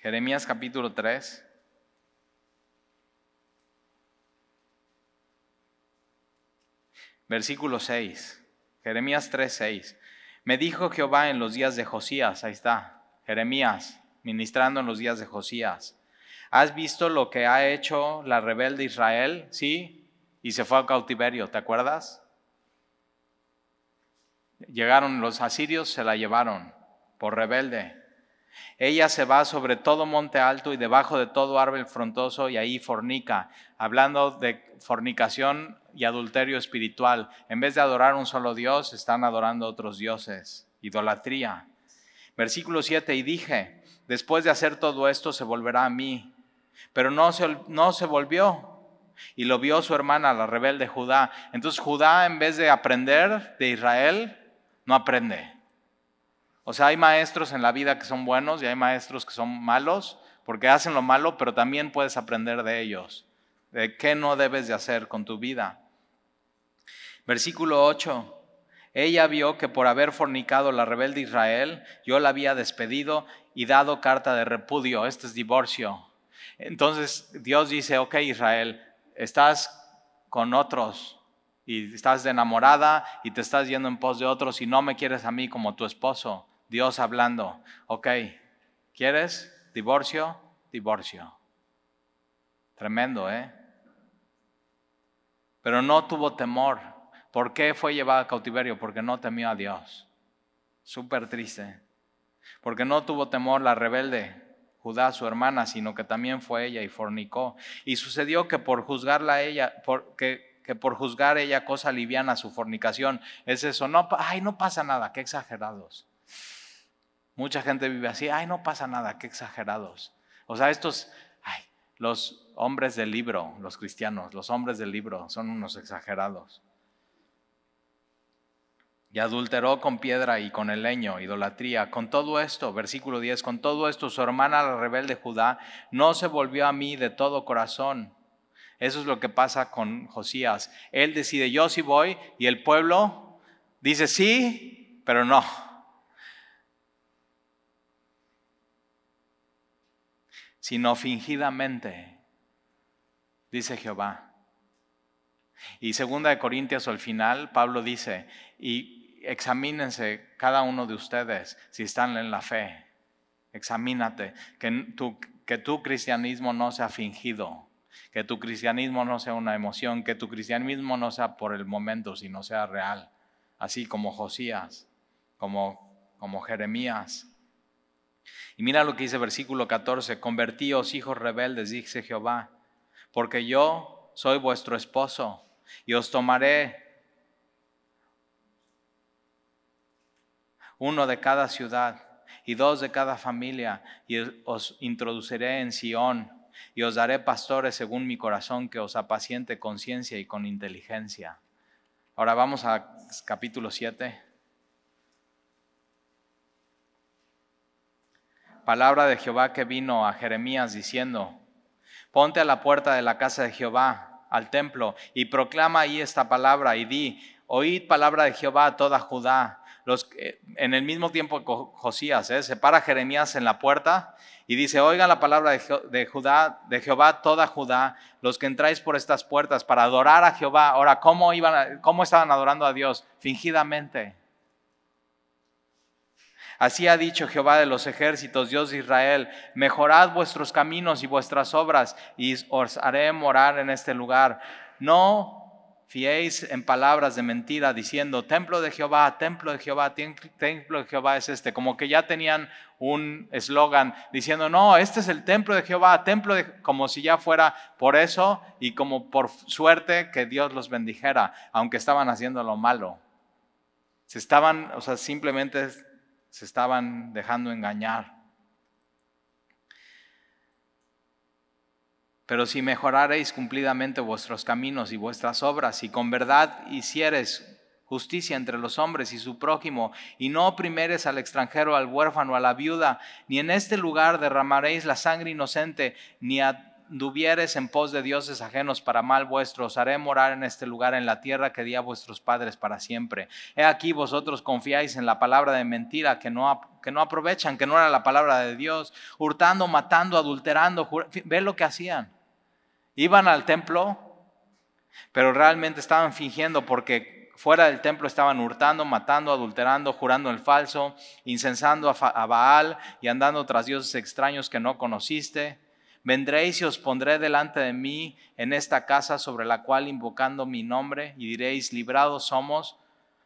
Jeremías capítulo 3. Versículo 6. Jeremías 3, 6. Me dijo Jehová en los días de Josías, ahí está, Jeremías, ministrando en los días de Josías. ¿Has visto lo que ha hecho la rebelde Israel? Sí, y se fue al cautiverio, ¿te acuerdas? Llegaron los asirios, se la llevaron por rebelde. Ella se va sobre todo monte alto y debajo de todo árbol frondoso y ahí fornica, hablando de fornicación y adulterio espiritual. En vez de adorar un solo Dios, están adorando otros dioses, idolatría. Versículo 7, y dije, después de hacer todo esto se volverá a mí pero no se, no se volvió. Y lo vio su hermana, la rebelde Judá. Entonces Judá, en vez de aprender de Israel, no aprende. O sea, hay maestros en la vida que son buenos y hay maestros que son malos, porque hacen lo malo, pero también puedes aprender de ellos, de qué no debes de hacer con tu vida. Versículo 8. Ella vio que por haber fornicado la rebelde Israel, yo la había despedido y dado carta de repudio. Este es divorcio. Entonces Dios dice, ok Israel, estás con otros y estás enamorada y te estás yendo en pos de otros y no me quieres a mí como tu esposo. Dios hablando, ok, ¿quieres divorcio? Divorcio. Tremendo, ¿eh? Pero no tuvo temor. ¿Por qué fue llevada a cautiverio? Porque no temió a Dios. Súper triste. Porque no tuvo temor la rebelde. Judá, su hermana, sino que también fue ella y fornicó. Y sucedió que por juzgarla ella, que, que, por juzgar ella cosa liviana su fornicación, es eso, no, ay, no pasa nada, qué exagerados. Mucha gente vive así, ay, no pasa nada, qué exagerados. O sea, estos, ay, los hombres del libro, los cristianos, los hombres del libro son unos exagerados y adulteró con piedra y con el leño, idolatría. Con todo esto, versículo 10, con todo esto su hermana la rebelde Judá no se volvió a mí de todo corazón. Eso es lo que pasa con Josías. Él decide, yo sí voy, y el pueblo dice sí, pero no. Sino fingidamente, dice Jehová. Y segunda de Corintios al final, Pablo dice, y examínense cada uno de ustedes si están en la fe. Examínate, que tu, que tu cristianismo no sea fingido, que tu cristianismo no sea una emoción, que tu cristianismo no sea por el momento, sino sea real. así como Josías, como, como Jeremías. Y mira lo que dice versículo 14, convertíos hijos rebeldes, dice Jehová, porque yo soy vuestro esposo y os tomaré uno de cada ciudad y dos de cada familia, y os introduciré en Sión, y os daré pastores según mi corazón, que os apaciente con ciencia y con inteligencia. Ahora vamos a capítulo 7. Palabra de Jehová que vino a Jeremías diciendo, ponte a la puerta de la casa de Jehová, al templo, y proclama ahí esta palabra y di, oíd palabra de Jehová a toda Judá en el mismo tiempo Josías, ¿eh? se para Jeremías en la puerta y dice, oigan la palabra de, Judá, de Jehová, toda Judá, los que entráis por estas puertas para adorar a Jehová. Ahora, ¿cómo, iban cómo estaban adorando a Dios? Fingidamente. Así ha dicho Jehová de los ejércitos, Dios de Israel, mejorad vuestros caminos y vuestras obras y os haré morar en este lugar. No fiéis en palabras de mentira diciendo, templo de Jehová, templo de Jehová, templo de Jehová es este, como que ya tenían un eslogan diciendo, no, este es el templo de Jehová, templo de, como si ya fuera por eso y como por suerte que Dios los bendijera, aunque estaban haciendo lo malo. Se estaban, o sea, simplemente se estaban dejando engañar. Pero si mejorareis cumplidamente vuestros caminos y vuestras obras, y con verdad hicieres justicia entre los hombres y su prójimo, y no oprimeres al extranjero, al huérfano, a la viuda, ni en este lugar derramaréis la sangre inocente, ni anduvieres en pos de dioses ajenos para mal vuestro, os haré morar en este lugar, en la tierra que di a vuestros padres para siempre. He aquí vosotros confiáis en la palabra de mentira que no, que no aprovechan, que no era la palabra de Dios, hurtando, matando, adulterando, ve lo que hacían Iban al templo, pero realmente estaban fingiendo porque fuera del templo estaban hurtando, matando, adulterando, jurando el falso, incensando a Baal y andando tras dioses extraños que no conociste. Vendréis y os pondré delante de mí en esta casa sobre la cual invocando mi nombre y diréis, librados somos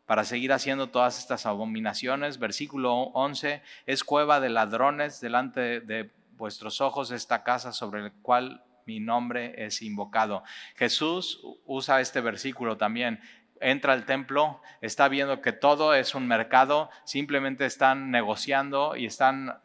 para seguir haciendo todas estas abominaciones. Versículo 11, es cueva de ladrones delante de vuestros ojos esta casa sobre la cual mi nombre es invocado. Jesús usa este versículo también. Entra al templo, está viendo que todo es un mercado, simplemente están negociando y están,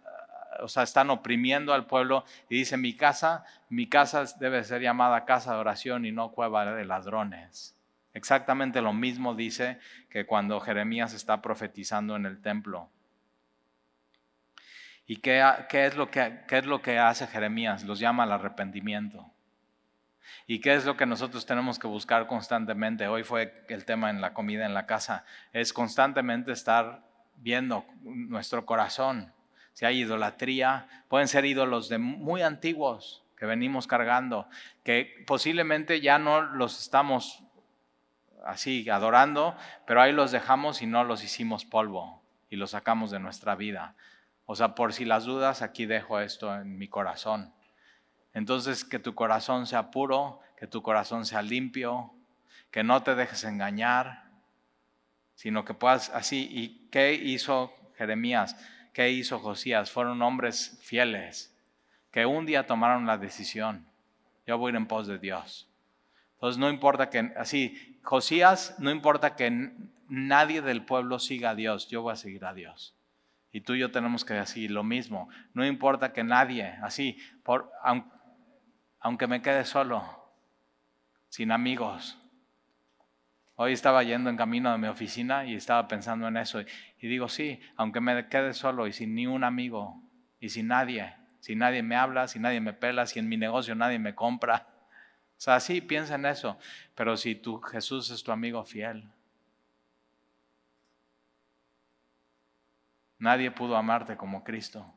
o sea, están oprimiendo al pueblo y dice, mi casa, mi casa debe ser llamada casa de oración y no cueva de ladrones. Exactamente lo mismo dice que cuando Jeremías está profetizando en el templo. ¿Y qué, es lo que, qué es lo que hace Jeremías? Los llama al arrepentimiento. ¿Y qué es lo que nosotros tenemos que buscar constantemente? Hoy fue el tema en la comida en la casa. Es constantemente estar viendo nuestro corazón. Si hay idolatría, pueden ser ídolos de muy antiguos que venimos cargando, que posiblemente ya no los estamos así adorando, pero ahí los dejamos y no los hicimos polvo y los sacamos de nuestra vida. O sea, por si las dudas, aquí dejo esto en mi corazón. Entonces, que tu corazón sea puro, que tu corazón sea limpio, que no te dejes engañar, sino que puedas así. ¿Y qué hizo Jeremías? ¿Qué hizo Josías? Fueron hombres fieles que un día tomaron la decisión. Yo voy a ir en pos de Dios. Entonces no importa que, así, Josías, no importa que nadie del pueblo siga a Dios, yo voy a seguir a Dios. Y tú y yo tenemos que decir lo mismo. No importa que nadie, así, por, aunque me quede solo, sin amigos. Hoy estaba yendo en camino de mi oficina y estaba pensando en eso. Y digo, sí, aunque me quede solo y sin ni un amigo y sin nadie, si nadie me habla, si nadie me pela, si en mi negocio nadie me compra. O sea, sí, piensa en eso. Pero si tú, Jesús es tu amigo fiel, Nadie pudo amarte como Cristo.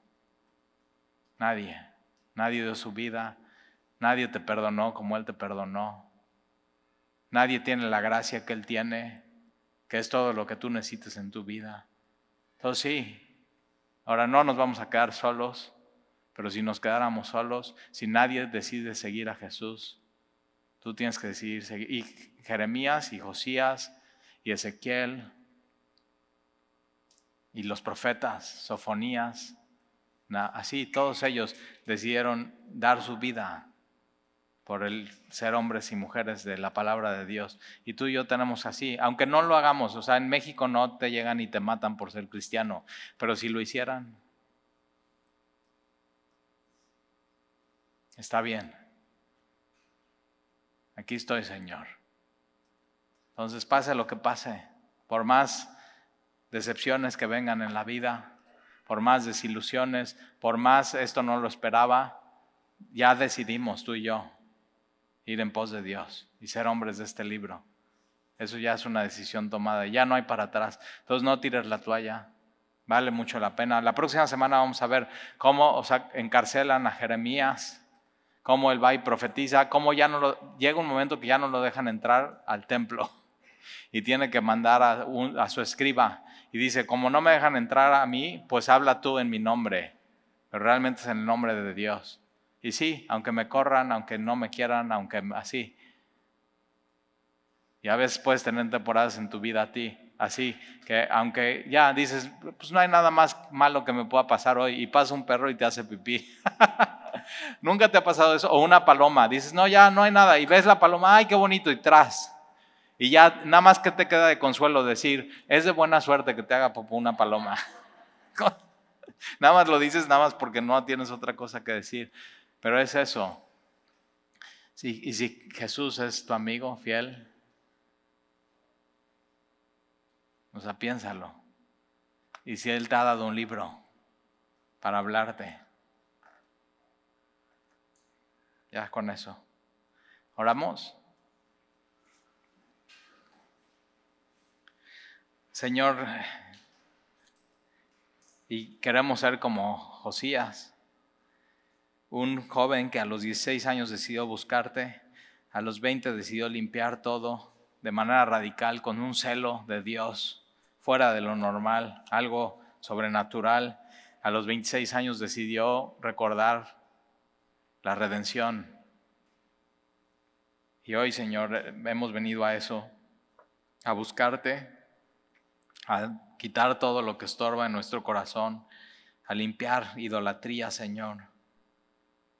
Nadie. Nadie dio su vida. Nadie te perdonó como Él te perdonó. Nadie tiene la gracia que Él tiene, que es todo lo que tú necesites en tu vida. Entonces sí, ahora no nos vamos a quedar solos, pero si nos quedáramos solos, si nadie decide seguir a Jesús, tú tienes que decidir seguir. Y Jeremías y Josías y Ezequiel y los profetas, Sofonías, así todos ellos decidieron dar su vida por el ser hombres y mujeres de la palabra de Dios. Y tú y yo tenemos así, aunque no lo hagamos, o sea, en México no te llegan y te matan por ser cristiano, pero si lo hicieran, está bien. Aquí estoy, Señor. Entonces, pase lo que pase, por más decepciones que vengan en la vida, por más desilusiones, por más esto no lo esperaba, ya decidimos tú y yo ir en pos de Dios y ser hombres de este libro. Eso ya es una decisión tomada, ya no hay para atrás. Entonces no tires la toalla, vale mucho la pena. La próxima semana vamos a ver cómo o encarcelan a Jeremías, cómo él va y profetiza, cómo ya no llega un momento que ya no lo dejan entrar al templo y tiene que mandar a, a su escriba y dice, como no me dejan entrar a mí, pues habla tú en mi nombre, pero realmente es en el nombre de Dios. Y sí, aunque me corran, aunque no me quieran, aunque así. Y a veces puedes tener temporadas en tu vida a ti, así, que aunque ya dices, pues no hay nada más malo que me pueda pasar hoy, y pasa un perro y te hace pipí. Nunca te ha pasado eso, o una paloma, dices, no, ya no hay nada, y ves la paloma, ay, qué bonito, y tras, y ya nada más que te queda de consuelo decir, es de buena suerte que te haga popó una paloma. nada más lo dices, nada más porque no tienes otra cosa que decir. Pero es eso. y si Jesús es tu amigo fiel, o sea, piénsalo. Y si Él te ha dado un libro para hablarte, ya con eso. Oramos. Señor, y queremos ser como Josías, un joven que a los 16 años decidió buscarte, a los 20 decidió limpiar todo de manera radical, con un celo de Dios, fuera de lo normal, algo sobrenatural. A los 26 años decidió recordar la redención. Y hoy, Señor, hemos venido a eso, a buscarte, a quitar todo lo que estorba en nuestro corazón, a limpiar idolatría, Señor,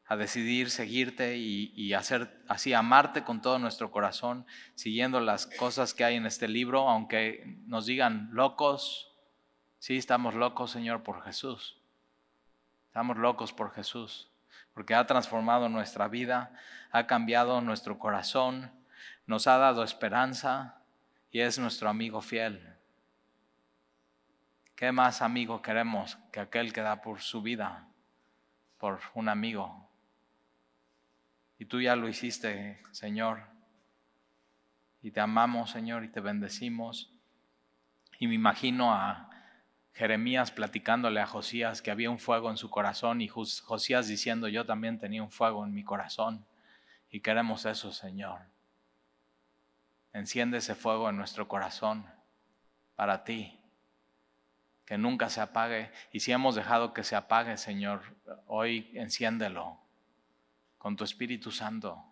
a decidir seguirte y, hacer así, amarte con todo nuestro corazón, siguiendo las cosas que hay en este libro, aunque nos digan locos, sí estamos locos, Señor, por Jesús. Estamos locos por Jesús, porque ha transformado nuestra vida, ha cambiado nuestro corazón, nos ha dado esperanza y es nuestro amigo fiel. ¿Qué más amigo queremos que aquel que da por su vida, por un amigo? Y tú ya lo hiciste, Señor. Y te amamos, Señor, y te bendecimos. Y me imagino a Jeremías platicándole a Josías que había un fuego en su corazón y Josías diciendo, yo también tenía un fuego en mi corazón. Y queremos eso, Señor. Enciende ese fuego en nuestro corazón para ti que nunca se apague. Y si hemos dejado que se apague, Señor, hoy enciéndelo con tu Espíritu Santo,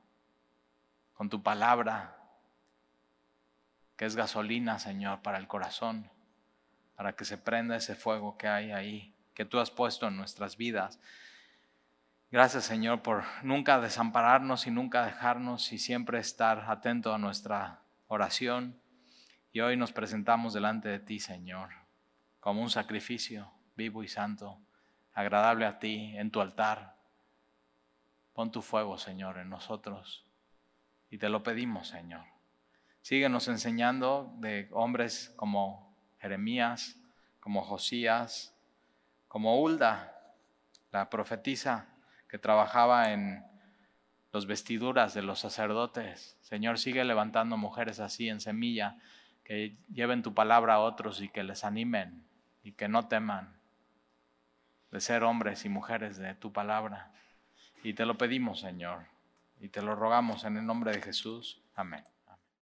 con tu palabra, que es gasolina, Señor, para el corazón, para que se prenda ese fuego que hay ahí, que tú has puesto en nuestras vidas. Gracias, Señor, por nunca desampararnos y nunca dejarnos y siempre estar atento a nuestra oración. Y hoy nos presentamos delante de ti, Señor como un sacrificio vivo y santo, agradable a ti en tu altar. Pon tu fuego, Señor, en nosotros y te lo pedimos, Señor. Síguenos enseñando de hombres como Jeremías, como Josías, como Hulda, la profetisa que trabajaba en los vestiduras de los sacerdotes. Señor, sigue levantando mujeres así en semilla, que lleven tu palabra a otros y que les animen y que no teman de ser hombres y mujeres de tu palabra. Y te lo pedimos, Señor, y te lo rogamos en el nombre de Jesús. Amén.